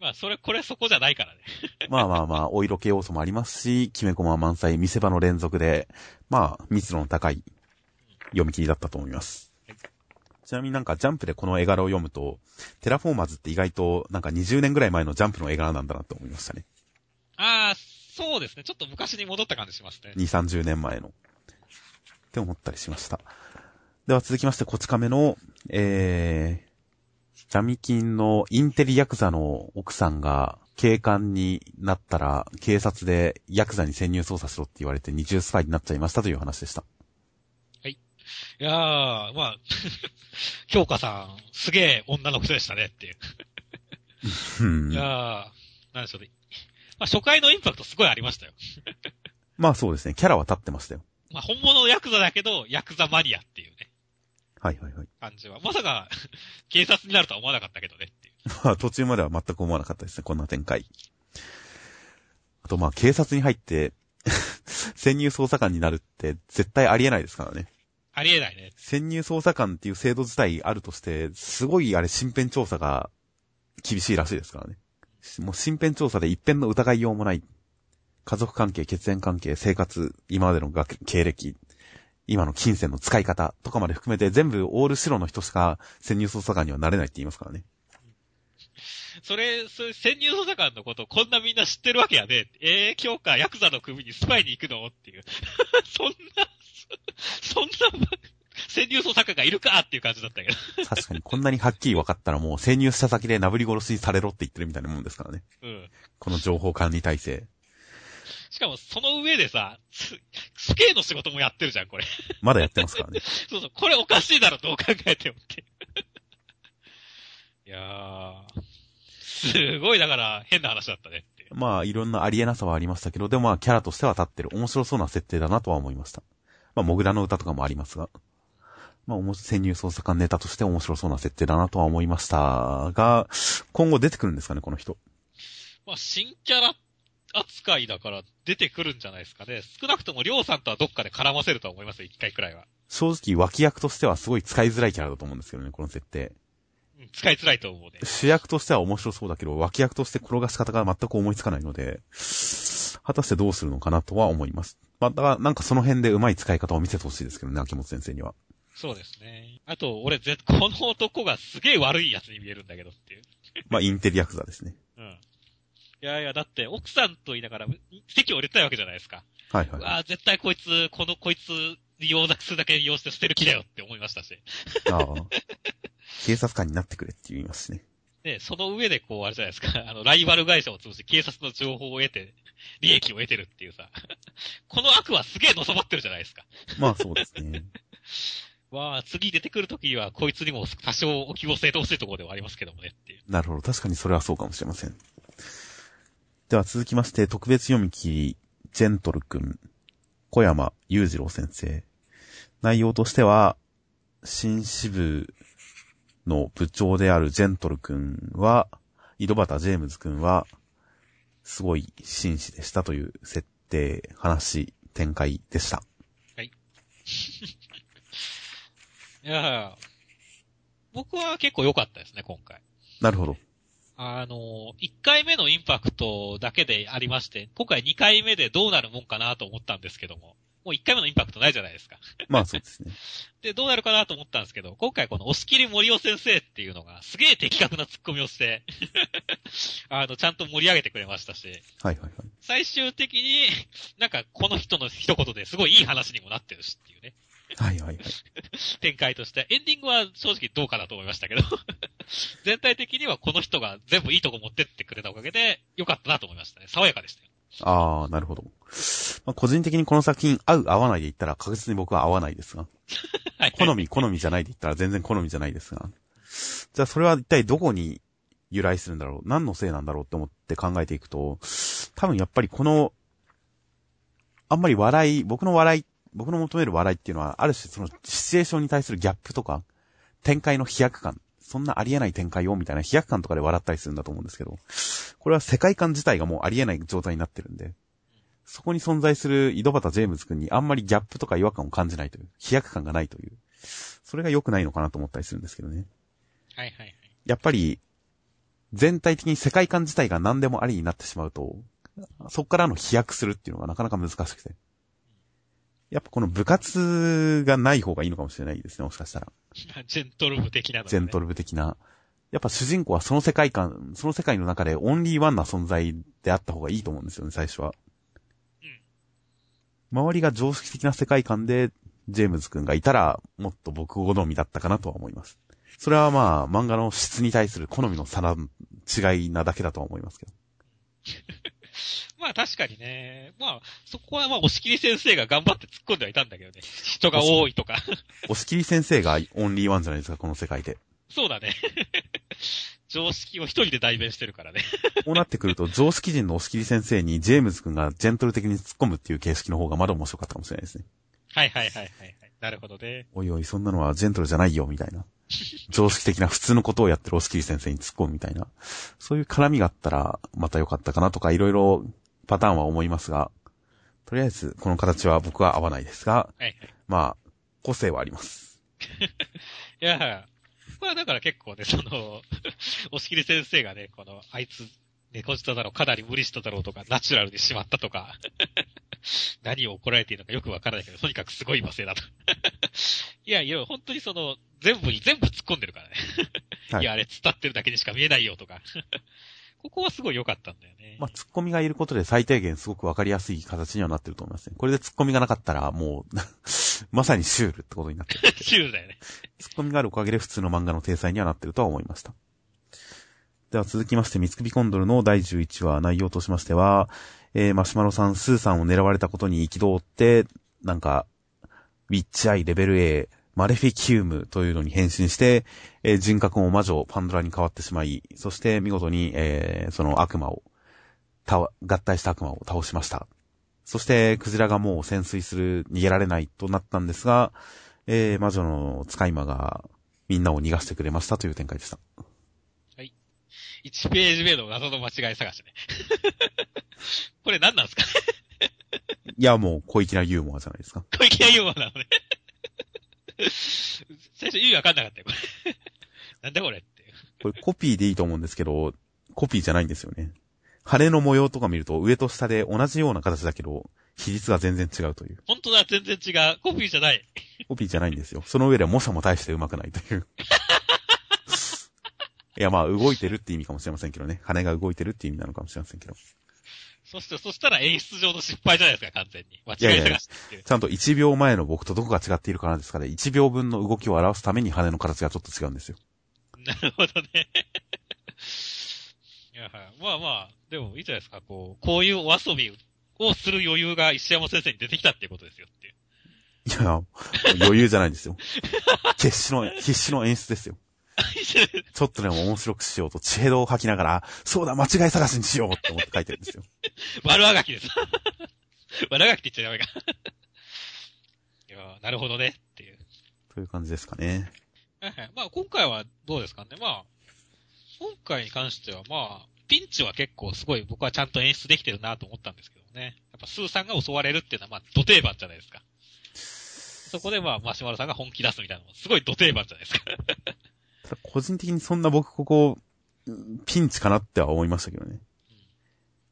まあ、それ、これそこじゃないからね。まあまあまあ、お色気要素もありますし、決めコマ満載、見せ場の連続で、まあ、密度の高い読み切りだったと思います。ちなみになんかジャンプでこの絵柄を読むと、テラフォーマーズって意外となんか20年ぐらい前のジャンプの絵柄なんだなと思いましたね。ああ、そうですね。ちょっと昔に戻った感じしますね。2、30年前の。って思ったりしました。では続きまして、こち亀の、えー、ジャミキンのインテリヤクザの奥さんが警官になったら、警察でヤクザに潜入捜査しろって言われて二重スパイになっちゃいましたという話でした。いやー、まあ、京香さん、すげえ女の人でしたねっていう。いやー、なんでしょうね。まあ、初回のインパクトすごいありましたよ。まあそうですね。キャラは立ってましたよ。まあ本物のヤクザだけど、ヤクザマニアっていうね。はいはいはい。感じは。まさか、警察になるとは思わなかったけどねっていう。まあ途中までは全く思わなかったですね。こんな展開。あとまあ警察に入って潜入捜査官になるって絶対ありえないですからね。ありえないね。潜入捜査官っていう制度自体あるとして、すごいあれ身辺調査が厳しいらしいですからね。もう身辺調査で一辺の疑いようもない、家族関係、血縁関係、生活、今までの経歴、今の金銭の使い方とかまで含めて全部オール白の人しか潜入捜査官にはなれないって言いますからね。それ、それ、潜入捜査官のことこんなみんな知ってるわけやね。えー、今日かヤクザの組にスパイに行くの？っていう。そんな、そんな、潜入捜査官がいるかっていう感じだったけど。確かにこんなにはっきり分かったらもう潜入した先でなぶり殺しされろって言ってるみたいなもんですからね。うん。この情報管理体制。しかもその上でさ、死刑の仕事もやってるじゃん、これ。まだやってますからね。そうそう、これおかしいだろ、どう考えてもって。いやー、すごいだから変な話だったねって。まあ、いろんなありえなさはありましたけど、でもまあ、キャラとしては立ってる。面白そうな設定だなとは思いました。まあ、モグラの歌とかもありますが。まあ、潜入捜査官ネタとして面白そうな設定だなとは思いましたが、今後出てくるんですかね、この人。まあ、新キャラ扱いだから出てくるんじゃないですかね。少なくともりょうさんとはどっかで絡ませるとは思いますよ、一回くらいは。正直、脇役としてはすごい使いづらいキャラだと思うんですけどね、この設定。うん、使いづらいと思うね。主役としては面白そうだけど、脇役として転がし方が全く思いつかないので、果たしてどうするのかなとは思います。まあ、だからなんかその辺で上手い使い方を見せてほしいですけどね、秋元先生には。そうですね。あと、俺、ぜ、この男がすげえ悪い奴に見えるんだけどっていう。まあ、インテリヤクザですね。うん。いやいや、だって、奥さんと言いながら、席を入れたいわけじゃないですか。はいはい。ああ、絶対こいつ、この、こいつ、利用するだけ利用して捨てる気だよって思いましたし。ああ。警察官になってくれって言いますね。ね、その上でこう、あれじゃないですか、あの、ライバル会社を通じて警察の情報を得て、利益を得てるっていうさ、この悪はすげえのさばってるじゃないですか。まあそうですね。まあ、次出てくるときには、こいつにも多少お気を据えてほしいところではありますけどもねっていう。なるほど。確かにそれはそうかもしれません。では続きまして、特別読み切り、ジェントル君、小山裕次郎先生。内容としては、新支部の部長であるジェントル君は、井戸端ジェームズ君は、すごい紳士でしたという設定、話、展開でした。はい。いや僕は結構良かったですね、今回。なるほど。あの、1回目のインパクトだけでありまして、今回2回目でどうなるもんかなと思ったんですけども、もう1回目のインパクトないじゃないですか。まあそうですね。で、どうなるかなと思ったんですけど、今回この押切森尾先生っていうのが、すげえ的確なツッコミをして あの、ちゃんと盛り上げてくれましたし、はいはいはい。最終的に、なんかこの人の一言ですごいいい話にもなってるしっていうね。はいはいはい。展開として。エンディングは正直どうかなと思いましたけど全体的にはこの人が全部いいとこ持ってってくれたおかげで、よかったなと思いましたね。爽やかでしたよ。ああ、なるほど。まあ、個人的にこの作品合う合わないで言ったら確実に僕は合わないですが。はい、好み、好みじゃないで言ったら全然好みじゃないですが。じゃあそれは一体どこに由来するんだろう？何のせいなんだろうって思って考えていくと、多分やっぱりこの、あんまり笑い、僕の笑い僕の求める笑いっていうのは、ある種そのシチュエーションに対するギャップとか、展開の飛躍感、そんなありえない展開をみたいな飛躍感とかで笑ったりするんだと思うんですけど、これは世界観自体がもうありえない状態になってるんで、そこに存在する井戸端ジェームズ君にあんまりギャップとか違和感を感じないという、飛躍感がないという、それが良くないのかなと思ったりするんですけどね。はいはいはい。やっぱり、全体的に世界観自体が何でもありになってしまうと、そこからの飛躍するっていうのがなかなか難しくて。やっぱこの部活がない方がいいのかもしれないですね、もしかしたら。ジェントル部的な、ね、ジェントル部的な。やっぱ主人公はその世界観、その世界の中でオンリーワンな存在であった方がいいと思うんですよね、最初は。うん。周りが常識的な世界観で、ジェームズ君がいたら、もっと僕好みだったかなとは思います。それはまあ、漫画の質に対する好みの差な、違いなだけだとは思いますけど。まあ確かにね。まあ、そこはまあ、押切先生が頑張って突っ込んではいたんだけどね。人が多いとか。押切先生がオンリーワンじゃないですか、この世界で。そうだね。常識を一人で代弁してるからね。こうなってくると、常識人の押切先生にジェームズ君がジェントル的に突っ込むっていう形式の方がまだ面白かったかもしれないですね。はいはいはいはい、はい。なるほどね。おいおい、そんなのはジェントルじゃないよ、みたいな。常識的な普通のことをやってる押切先生に突っ込むみたいな。そういう絡みがあったら、また良かったかなとか、いろいろパターンは思いますが、とりあえず、この形は僕は合わないですが、はいはい、まあ、個性はあります。いや、まあだから結構ね、その、押切先生がね、この、あいつ、猫舌だろう、かなり無理しただろうとか、ナチュラルにしまったとか、何を怒られているのかよくわからないけど、とにかくすごい罵声だと。いやいや、本当にその、全部に全部突っ込んでるからね。はい、いや、あれ伝ってるだけにしか見えないよとか。ここはすごい良かったんだよね。まあ、突っ込みがいることで最低限すごくわかりやすい形にはなってると思いますね。これで突っ込みがなかったら、もう まさにシュールってことになってる。シュールだよね。突っ込みがあるおかげで普通の漫画の体裁にはなってるとは思いました。では続きまして、三つ首コンドルの第11話内容としましては、えー、マシュマロさん、スーさんを狙われたことに憤って、なんか、ウィッチアイレベル A、マレフィキュームというのに変身して、えー、人格も魔女、パンドラに変わってしまい、そして見事に、えー、その悪魔を、合体した悪魔を倒しました。そして、クジラがもう潜水する、逃げられないとなったんですが、えー、魔女の使い魔がみんなを逃がしてくれましたという展開でした。はい。1ページ目の謎の間違い探しね。これ何なんですか いや、もう小粋なユーモアじゃないですか。小粋なユーモアなのね。最初意味わかんなかったよ、これ。なんだこれって。これコピーでいいと思うんですけど、コピーじゃないんですよね。羽の模様とか見ると上と下で同じような形だけど、比率が全然違うという。本当だ、全然違う。コピーじゃない。コピーじゃないんですよ。その上で模写も大して上手くないという。いや、まあ、動いてるって意味かもしれませんけどね。羽が動いてるって意味なのかもしれませんけど。そして、そしたら演出上の失敗じゃないですか、完全に。間違い探してちゃんと1秒前の僕とどこが違っているかなんですかね。1秒分の動きを表すために羽の形がちょっと違うんですよ。なるほどね。いや、はい。まあまあ、でもいいじゃないですか。こう、こういうお遊びをする余裕が石山先生に出てきたっていうことですよっていう。いや、余裕じゃないんですよ。決死の、必死の演出ですよ。ちょっとでも面白くしようと、知恵度を吐きながら、そうだ、間違い探しにしようって思って書いてるんですよ。悪あがきです。悪あがきって言っちゃダメか。いやなるほどね、っていう。という感じですかね。まあ今回はどうですかね。まあ、今回に関してはまあ、ピンチは結構すごい僕はちゃんと演出できてるなと思ったんですけどね。やっぱスーさんが襲われるっていうのはまあ、土定番じゃないですか。そこでまあ、マシュマロさんが本気出すみたいなのもすごい土定番じゃないですか。個人的にそんな僕ここ、ピンチかなっては思いましたけどね。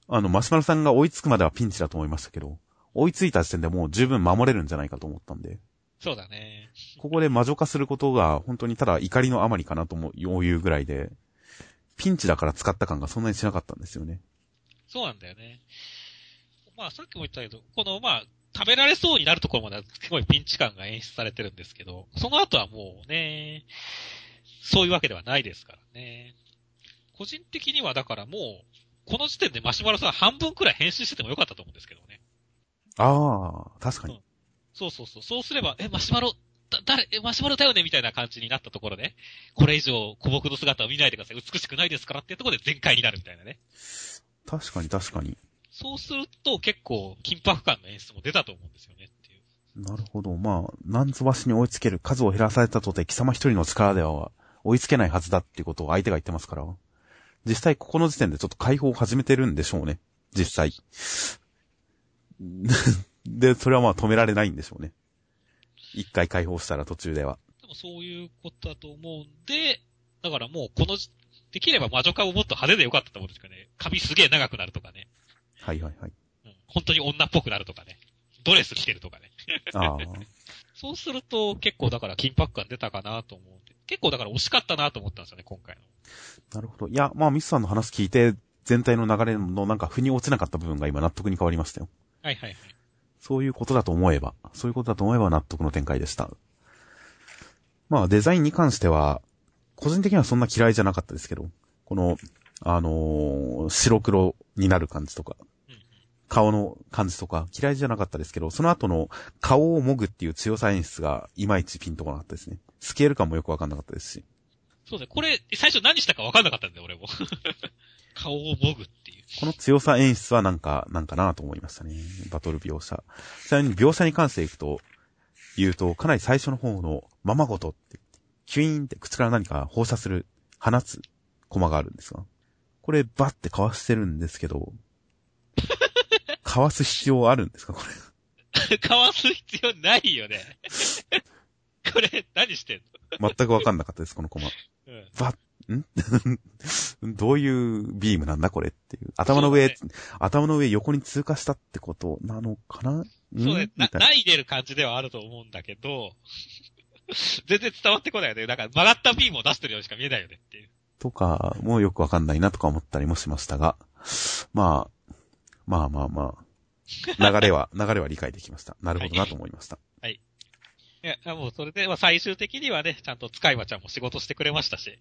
あの、マシュマロさんが追いつくまではピンチだと思いましたけど、追いついた時点でもう十分守れるんじゃないかと思ったんで。そうだね。ここで魔女化することが本当にただ怒りのあまりかなともいうぐらいで、ピンチだから使った感がそんなにしなかったんですよね。そうなんだよね。まあさっきも言ったけど、このまあ、食べられそうになるところまではすごいピンチ感が演出されてるんですけど、その後はもうね、そういうわけではないですからね。個人的にはだからもう、この時点でマシュマロさん半分くらい編集しててもよかったと思うんですけどね。ああ、確かに、うん、そうそうそう。そうすれば、え、マシュマロ、だ、誰、え、マシュマロだよねみたいな感じになったところで、これ以上古木の姿を見ないでください。美しくないですからっていうところで全開になるみたいなね。確かに確かに。そうすると結構緊迫感の演出も出たと思うんですよねっていう。なるほど。まあ、なんずばしに追いつける数を減らされたとて貴様一人の力では追いつけないはずだっていうことを相手が言ってますから、実際ここの時点でちょっと解放を始めてるんでしょうね。実際。で、それはまあ止められないんでしょうね。一回解放したら途中では。でもそういうことだと思うんで、だからもうこの、できれば魔女化をもっと派手でよかったと思うんですけどね。髪すげえ長くなるとかね。はいはいはい。うん、本当に女っぽくなるとかね。ドレス着てるとかね。ああ。そうすると結構だから緊迫感出たかなと思うんで。結構だから惜しかったなと思ったんですよね、今回の。なるほど。いや、まあミスさんの話聞いて、全体の流れのなんか腑に落ちなかった部分が今納得に変わりましたよ。はいはいはい。そういうことだと思えば、そういうことだと思えば納得の展開でした。まあデザインに関しては、個人的にはそんな嫌いじゃなかったですけど、この、あのー、白黒になる感じとか、顔の感じとか嫌いじゃなかったですけど、その後の顔をもぐっていう強さ演出がいまいちピンとこなかったですね。スケール感もよくわかんなかったですし。そうですね。これ、最初何したかわかんなかったんだよ、俺も。顔をもぐっていう。この強さ演出はなんか、なんかなと思いましたね。バトル描写。ちなみに描写に関していくと、言うと、かなり最初の方の、ままごとって、キュイーンって口から何か放射する、放つ、コマがあるんですが、これバッてかわしてるんですけど、かわす必要あるんですか？これ。かわす必要ないよね。これ、何してんの？全くわかんなかったです、このコマ。うん。ば、ん？どういうビームなんだこれっていう。頭の上、ね、頭の上横に通過したってことなのかな？そうね。な、ないでる感じではあると思うんだけど、全然伝わってこないよね。だから曲がったビームを出してるようにしか見えないよねっていう。とか、もうよくわかんないなとか思ったりもしましたが、まあ、まあまあまあ、流れは、流れは理解できました。なるほどなと思いました。はい。いや、もうそれで、まあ最終的にはね、ちゃんと使い魔ちゃんも仕事してくれましたし、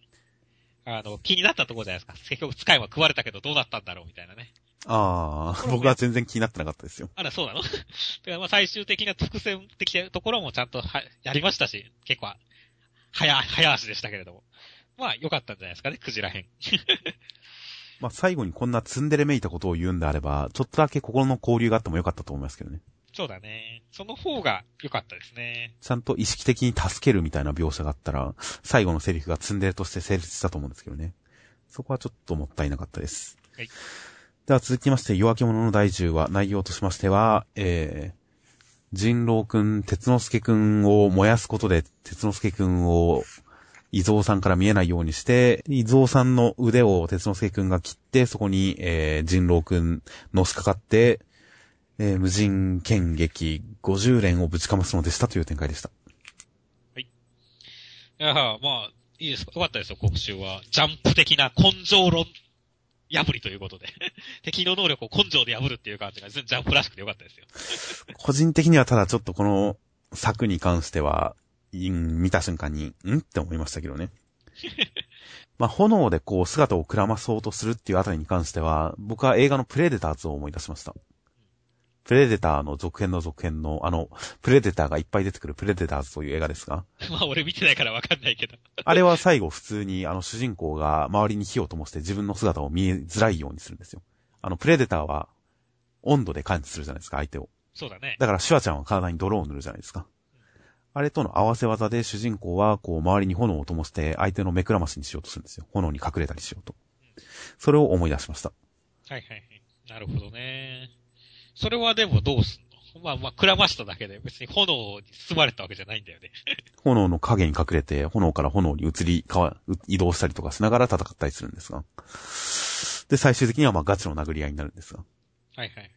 あの、気になったところじゃないですか。結局使い魔食われたけどどうなったんだろうみたいなね。ああ、僕は全然気になってなかったですよ。あら、そうなの？だからまあ最終的な伏線的なところもちゃんとは、やりましたし、結構、早、早足でしたけれども。まあ、良かったんじゃないですかね、クジラ編。まあ、最後にこんなツンデレめいたことを言うんであれば、ちょっとだけ心の交流があってもよかったと思いますけどね。そうだね。その方が良かったですね。ちゃんと意識的に助けるみたいな描写があったら、最後のセリフがツンデレとして成立したと思うんですけどね。そこはちょっともったいなかったです。はい。では続きまして、夜明け者の第10話、内容としましては、えー、人狼くん、鉄之助くんを燃やすことで、鉄之助くんを、伊蔵さんから見えないようにして、伊蔵さんの腕を鉄之助くんが切って、そこに、えー、人狼くん乗しかかって、えー、無人剣撃50連をぶちかますのでしたという展開でした。はい。いや、まあ、いいですかよかったですよ、今週は。ジャンプ的な根性論破りということで 敵の能力を根性で破るっていう感じがジャンプらしくてよかったですよ 個人的にはただちょっとこの作に関しては、見た瞬間に、ん？って思いましたけどね。まあ、炎でこう姿をくらまそうとするっていうあたりに関しては、僕は映画のプレデターズを思い出しました。プレデターの続編の続編の、あの、プレデターがいっぱい出てくるプレデターズという映画ですが。まあ俺見てないからわかんないけど。あれは最後普通にあの主人公が周りに火を灯して自分の姿を見えづらいようにするんですよ。あの、プレデターは温度で感知するじゃないですか、相手を。そうだね。だからシュワちゃんは体に泥を塗るじゃないですか。あれとの合わせ技で主人公はこう周りに炎を灯して相手の目くらましにしようとするんですよ。炎に隠れたりしようと。それを思い出しました。はいはいはい。なるほどね。それはでもどうすんの？まあまあ、くらましただけで別に炎に包まれたわけじゃないんだよね。炎の影に隠れて、炎から炎に移り、移動したりとかしながら戦ったりするんですが。で、最終的にはまあガチの殴り合いになるんですが。はいはい。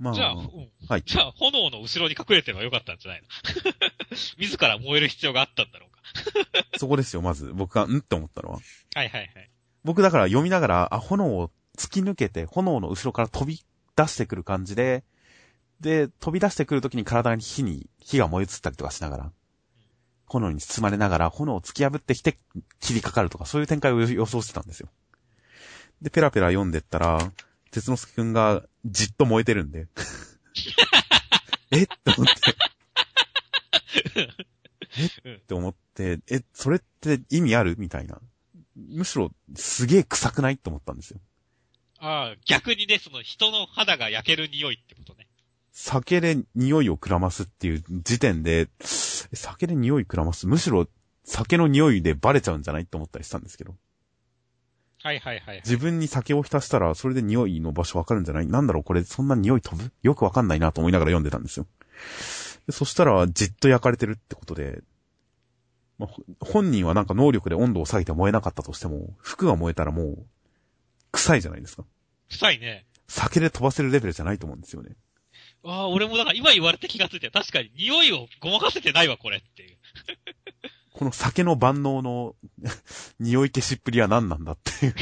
まあ、じゃあ、うん、はい。じゃあ、炎の後ろに隠れてればよかったんじゃないの？自ら燃える必要があったんだろうか。そこですよ、まず。僕が、んって思ったのは。はいはいはい。僕だから読みながら、あ、炎を突き抜けて、炎の後ろから飛び出してくる感じで、で、飛び出してくるときに体に火に、火が燃え移ったりとかしながら、炎に包まれながら、炎を突き破ってきて、切りかかるとか、そういう展開を予想してたんですよ。で、ペラペラ読んでったら、鉄之助くんがじっと燃えてるんで。え？って思って。えって思って、え、それって意味ある？みたいな。むしろ、すげえ臭くない？って思ったんですよ。ああ、逆にね、その人の肌が焼ける匂いってことね。酒で匂いをくらますっていう時点で、酒で匂いくらます？むしろ酒の匂いでバレちゃうんじゃない？って思ったりしたんですけど。はいはいはい、はい、自分に酒を浸したら、それで匂いの場所わかるんじゃない？なんだろうこれ、そんな匂い飛ぶ？よくわかんないなと思いながら読んでたんですよ。そしたら、じっと焼かれてるってことで、まあ、本人はなんか能力で温度を下げて燃えなかったとしても、服が燃えたらもう、臭いじゃないですか。臭いね。酒で飛ばせるレベルじゃないと思うんですよね。ああ、俺もだから今言われて気がついて、確かに匂いをごまかせてないわ、これっていう。この酒の万能の 匂い消しっぷりは何なんだっていう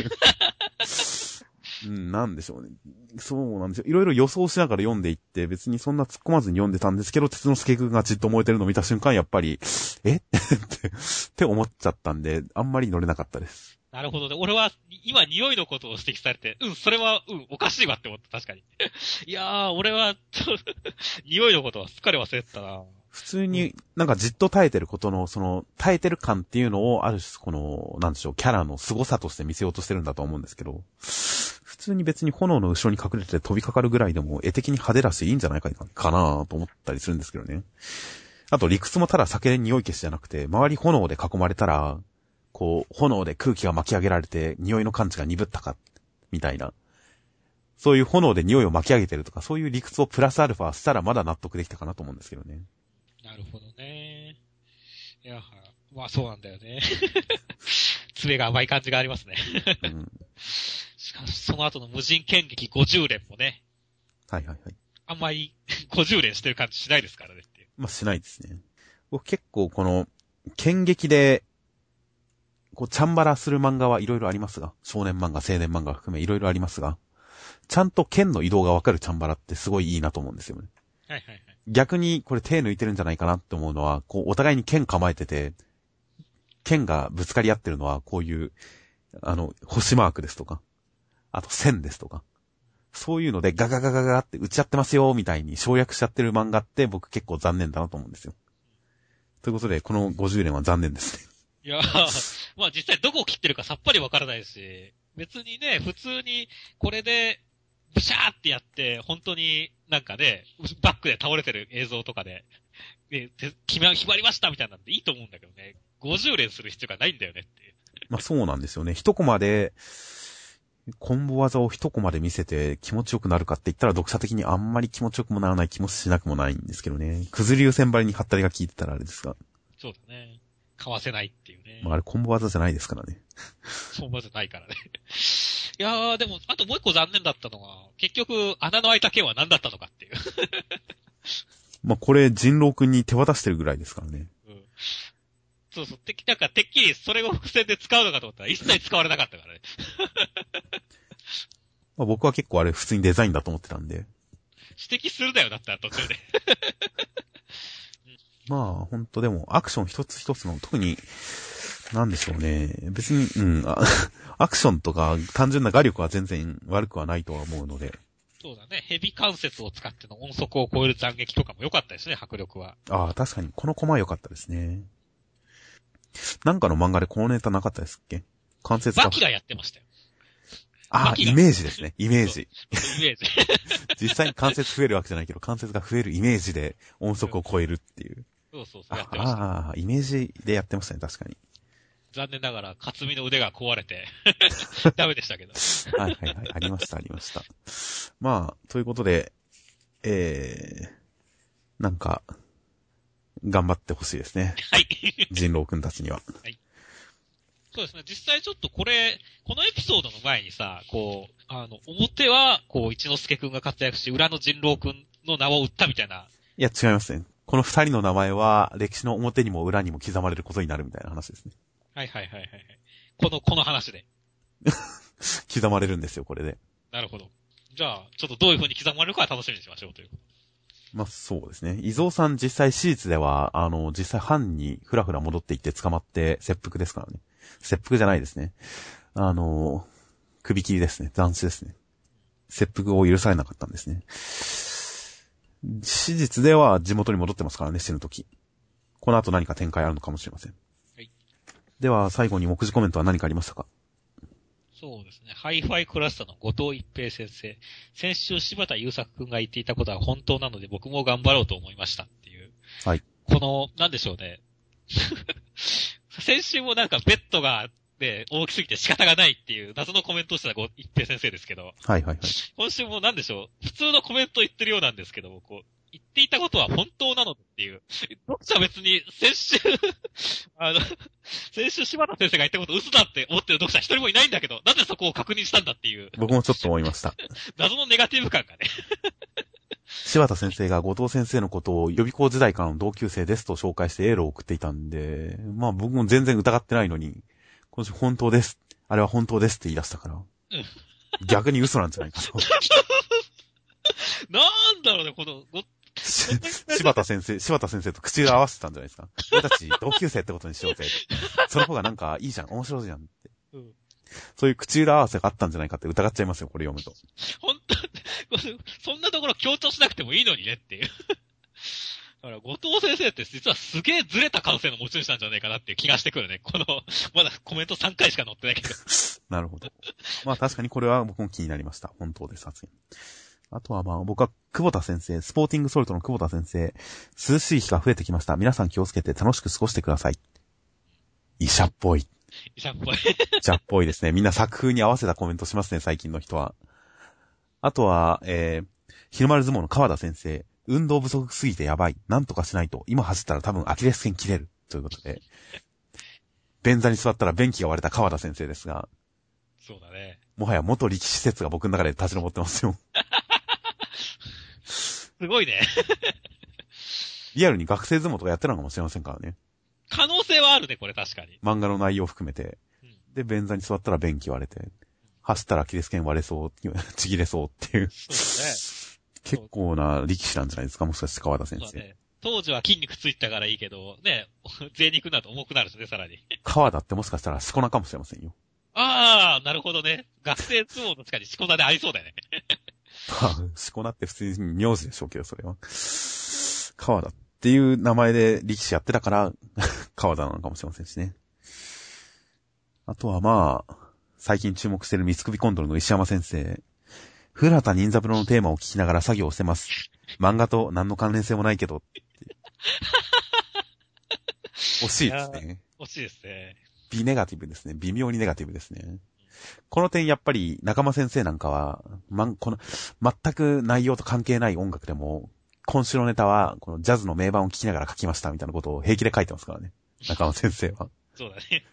うん、なんでしょうね。そうなんですよ。いろいろ予想しながら読んでいって、別にそんな突っ込まずに読んでたんですけど、鉄之助くんがじっと燃えてるのを見た瞬間、やっぱり、え？っ てって思っちゃったんで、あんまり乗れなかったです。なるほどね。俺は、今、匂いのことを指摘されて、うん、それは、うん、おかしいわって思った、確かに。いやー、俺は、匂いのことはすっかり忘れてたな。普通に、なんかじっと耐えてることの、その、耐えてる感っていうのを、ある種、この、なんでしょう、キャラの凄さとして見せようとしてるんだと思うんですけど、普通に別に炎の後ろに隠れて飛びかかるぐらいでも、絵的に派手だしいいんじゃないかかなと思ったりするんですけどね。あと理屈もただ酒で匂い消しじゃなくて、周り炎で囲まれたら、こう、炎で空気が巻き上げられて、匂いの感知が鈍ったか、みたいな。そういう炎で匂いを巻き上げてるとか、そういう理屈をプラスアルファしたらまだ納得できたかなと思うんですけどね。なるほどね。いや、まあそうなんだよね。爪が甘い感じがありますね。うん、しかし、その後の無人剣撃50連もね。はいはいはい。あんまり50連してる感じしないですからねって。まあ、しないですね。僕結構この、剣撃で、こう、チャンバラする漫画はいろいろありますが、少年漫画、青年漫画含めいろいろありますが、ちゃんと剣の移動がわかるチャンバラってすごいいいなと思うんですよね。はいはいはい。逆にこれ手抜いてるんじゃないかなって思うのは、こう、お互いに剣構えてて、剣がぶつかり合ってるのは、こういう、あの、星マークですとか、あと線ですとか、そういうのでガガガガガって打ち合ってますよ、みたいに省略しちゃってる漫画って僕結構残念だなと思うんですよ。ということで、この50年は残念ですね。いやまあ実際どこを切ってるかさっぱりわからないし、別にね、普通にこれでブシャーってやって、本当になんかね、バックで倒れてる映像とかで、ね、決ま、決まりましたみたいなんでいいと思うんだけどね、50連する必要がないんだよねってまあそうなんですよね。一コマで、コンボ技を一コマで見せて気持ちよくなるかって言ったら読者的にあんまり気持ちよくもならない気もしなくもないんですけどね。くず流線張りにハったりが効いてたらあれですが。そうだね。かわせないっていうね。まああれコンボ技じゃないですからね。コンボ技じゃないからね。いやー、でも、あともう一個残念だったのが、結局、穴の開いた剣は何だったのかっていう。まあ、これ、人狼くんに手渡してるぐらいですからね。うん。そうそう。て、なんか、てっきりそれを伏線で使うのかと思ったら、一切使われなかったからね。まあ僕は結構あれ普通にデザインだと思ってたんで。指摘するだよ、だったら途中で。まあ、ほんとでも、アクション一つ一つの、特に、なんでしょうね。別に、うん、アクションとか単純な画力は全然悪くはないとは思うので。そうだね。ヘビ関節を使っての音速を超える斬撃とかも良かったですね、迫力は。ああ、確かに。このコマ良かったですね。なんかの漫画でこのネタなかったですっけ？関節が。バキがやってましたよ。ああ、イメージですね。イメージ。イメージ。実際に関節増えるわけじゃないけど、関節が増えるイメージで音速を超えるっていう。そうそうそう、やってました。ああ、イメージでやってましたね、確かに。残念ながら、勝美の腕が壊れて ダメでしたけど。はいはいはい、ありました、ありました。まあ、ということで、えー、なんか、頑張ってほしいですね。はい。人狼くんたちには。はい。そうですね。実際ちょっとこれ、このエピソードの前にさ、こう、あの、表は、こう、一之輔くんが活躍し、裏の人狼くんの名を売ったみたいな。いや、違いますね。この二人の名前は、歴史の表にも裏にも刻まれることになるみたいな話ですね。はいはいはいはい。この、この話で。刻まれるんですよ、これで。なるほど。じゃあ、ちょっとどういう風に刻まれるか楽しみにしましょうという。まあ、そうですね。伊蔵さん実際史実では、あの、実際藩にふらふら戻っていって捕まって切腹ですからね。切腹じゃないですね。あの、首切りですね。斬死ですね。切腹を許されなかったんですね。史実では地元に戻ってますからね、死ぬとき。この後何か展開あるのかもしれません。では、最後に目次コメントは何かありましたか？そうですね。ハイファイクラスターの後藤逸平先生。先週柴田祐朔くんが言っていたことは本当なので僕も頑張ろうと思いましたっていう。はい。この、なんでしょうね。先週もなんかベッドが、ね、大きすぎて仕方がないっていう謎のコメントをした後藤逸平先生ですけど。はいはいはい。今週もなんでしょう。普通のコメント言ってるようなんですけど、こう、言っていたことは本当なのっていう。読者別に、先週 あの、先週柴田先生が言ったこと嘘だって思ってる読者一人もいないんだけど、なぜそこを確認したんだっていう。僕もちょっと思いました。謎のネガティブ感がね。柴田先生が後藤先生のことを予備校時代からの同級生ですと紹介してエールを送っていたんで、まあ僕も全然疑ってないのに、今週本当です。あれは本当ですって言い出したから。うん、逆に嘘なんじゃないかと。なんだろうね、この、柴田先生、柴田先生と口を合わせてたんじゃないですか？俺たち同級生ってことにしようぜ。その方がなんかいいじゃん、面白いじゃんって。うん、そういう口裏合わせがあったんじゃないかって疑っちゃいますよ、これ読むと。本当 そんなところ強調しなくてもいいのにねっていう。だから、後藤先生って実はすげえずれた感性の持ち主なんじゃないかなっていう気がしてくるね。この、まだコメント3回しか載ってないけど。なるほど。まあ確かにこれは僕も気になりました。本当です、発言。あとはまあ僕は久保田先生、スポーティングソルトの久保田先生、涼しい日が増えてきました。皆さん気をつけて楽しく過ごしてください。医者っぽい。医者っぽい。医者っぽいですね。みんな作風に合わせたコメントしますね、最近の人は。あとは、えー、日の丸相撲の川田先生、運動不足すぎてやばい。なんとかしないと。今走ったら多分アキレス腱切れる。ということで。便座に座ったら便器が割れた川田先生ですが、そうだね。もはや元力士説が僕の中で立ち上ってますよ。すごいね。リアルに学生相撲とかやってたのかもしれませんからね。可能性はあるね、これ確かに。漫画の内容を含めて。うんで、便座に座ったら便器割れて、走ったらアキレス腱割れそう、ちぎれそうっていう。そうだね。結構な力士なんじゃないですか、もしかして川田先生。当時は筋肉ついてたからいいけど、ね、贅肉になると重くなるしね、さらに。川田ってもしかしたらしこなかもしれませんよ。ああ、なるほどね。学生相撲の地下にしこ名でありそうだよね。まあ、しこなって普通に名字でしょうけど、それは。川田っていう名前で力士やってたから、川田なのかもしれませんしね。あとはまあ、最近注目している三つ首コンドルの石山先生。古畑任三郎のテーマを聞きながら作業をしてます。漫画と何の関連性もないけど。惜しいですね。惜しいですね。微ネガティブですね。微妙にネガティブですね。この点やっぱり仲間先生なんかは、まん、この、全く内容と関係ない音楽でも、今週のネタは、このジャズの名盤を聴きながら書きましたみたいなことを平気で書いてますからね。仲間先生は。そうだね。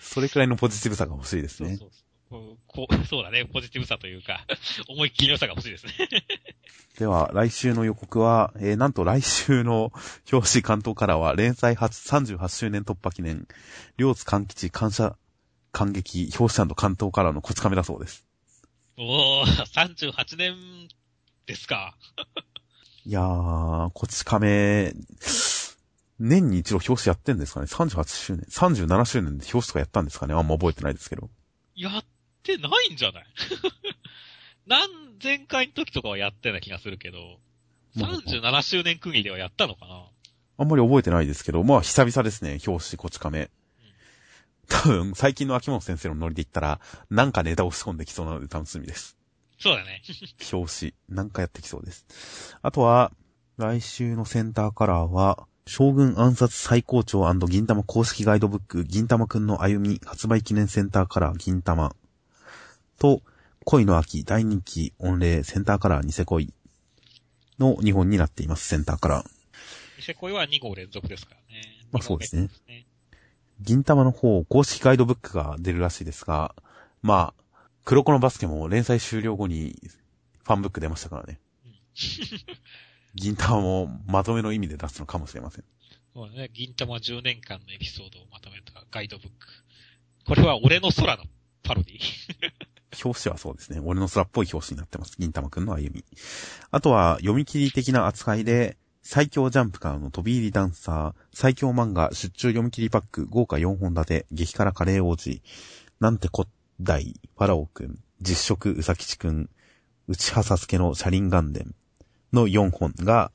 それくらいのポジティブさが欲しいですね。そうそうそうこうそうだね。ポジティブさというか、思いっきり良さが欲しいですね。では、来週の予告は、えー、なんと来週の表紙関東からは、連載初38周年突破記念、両津勘吉感謝感激表紙関東からのコツカメだそうです。おー、38年ですか。いやー、こち亀、年に一度表紙やってんですかね ?38 周年、37周年で表紙とかやったんですかねあんま覚えてないですけど。やってないんじゃない？なん、前回の時とかはやってた気がするけど、37周年区切りではやったのかな？あんまり覚えてないですけど、まあ久々ですね、表紙こち亀。多分、最近の秋元先生のノリで言ったら、なんかネタを仕込んできそうなので楽しみです。そうだね。表紙、なんかやってきそうです。あとは、来週のセンターカラーは、将軍暗殺最高潮銀玉公式ガイドブック、銀玉くんの歩み発売記念センターカラー銀玉と、恋の秋大人気御礼センターカラーニセ恋の2本になっています、センターカラー。ニセ恋は2号連続ですからね。まあそうですね二号連続ね。銀玉の方、公式ガイドブックが出るらしいですが、まあ、黒子のバスケも連載終了後にファンブック出ましたからね。銀玉もまとめの意味で出すのかもしれません。そうだね。銀玉10年間のエピソードをまとめたガイドブック。これは俺の空のパロディ。表紙はそうですね。俺の空っぽい表紙になってます。銀玉くんの歩み。あとは、読み切り的な扱いで、最強ジャンプからの飛び入りダンサー、最強漫画出張読み切りパック豪華4本立て、激辛カレー王子、なんてこっだい、ファラオくん、実食うさきちくん、内葉サスケの車輪岩伝の4本が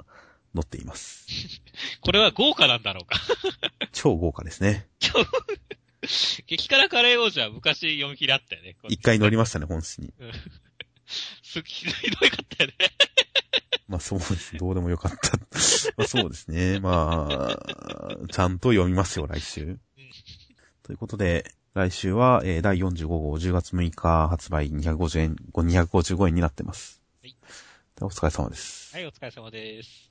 載っています。これは豪華なんだろうか。超豪華ですね。激辛カレー王子は昔読み切りあったよね。一回載りましたね、本誌に。すひどいかったよね。まあそうです。どうでもよかった。まあそうですね。まあ、ちゃんと読みますよ、来週。ということで、来週は、えー第45号10月6日発売250円、255円になってます。はい。でお疲れ様です。はい、お疲れ様です。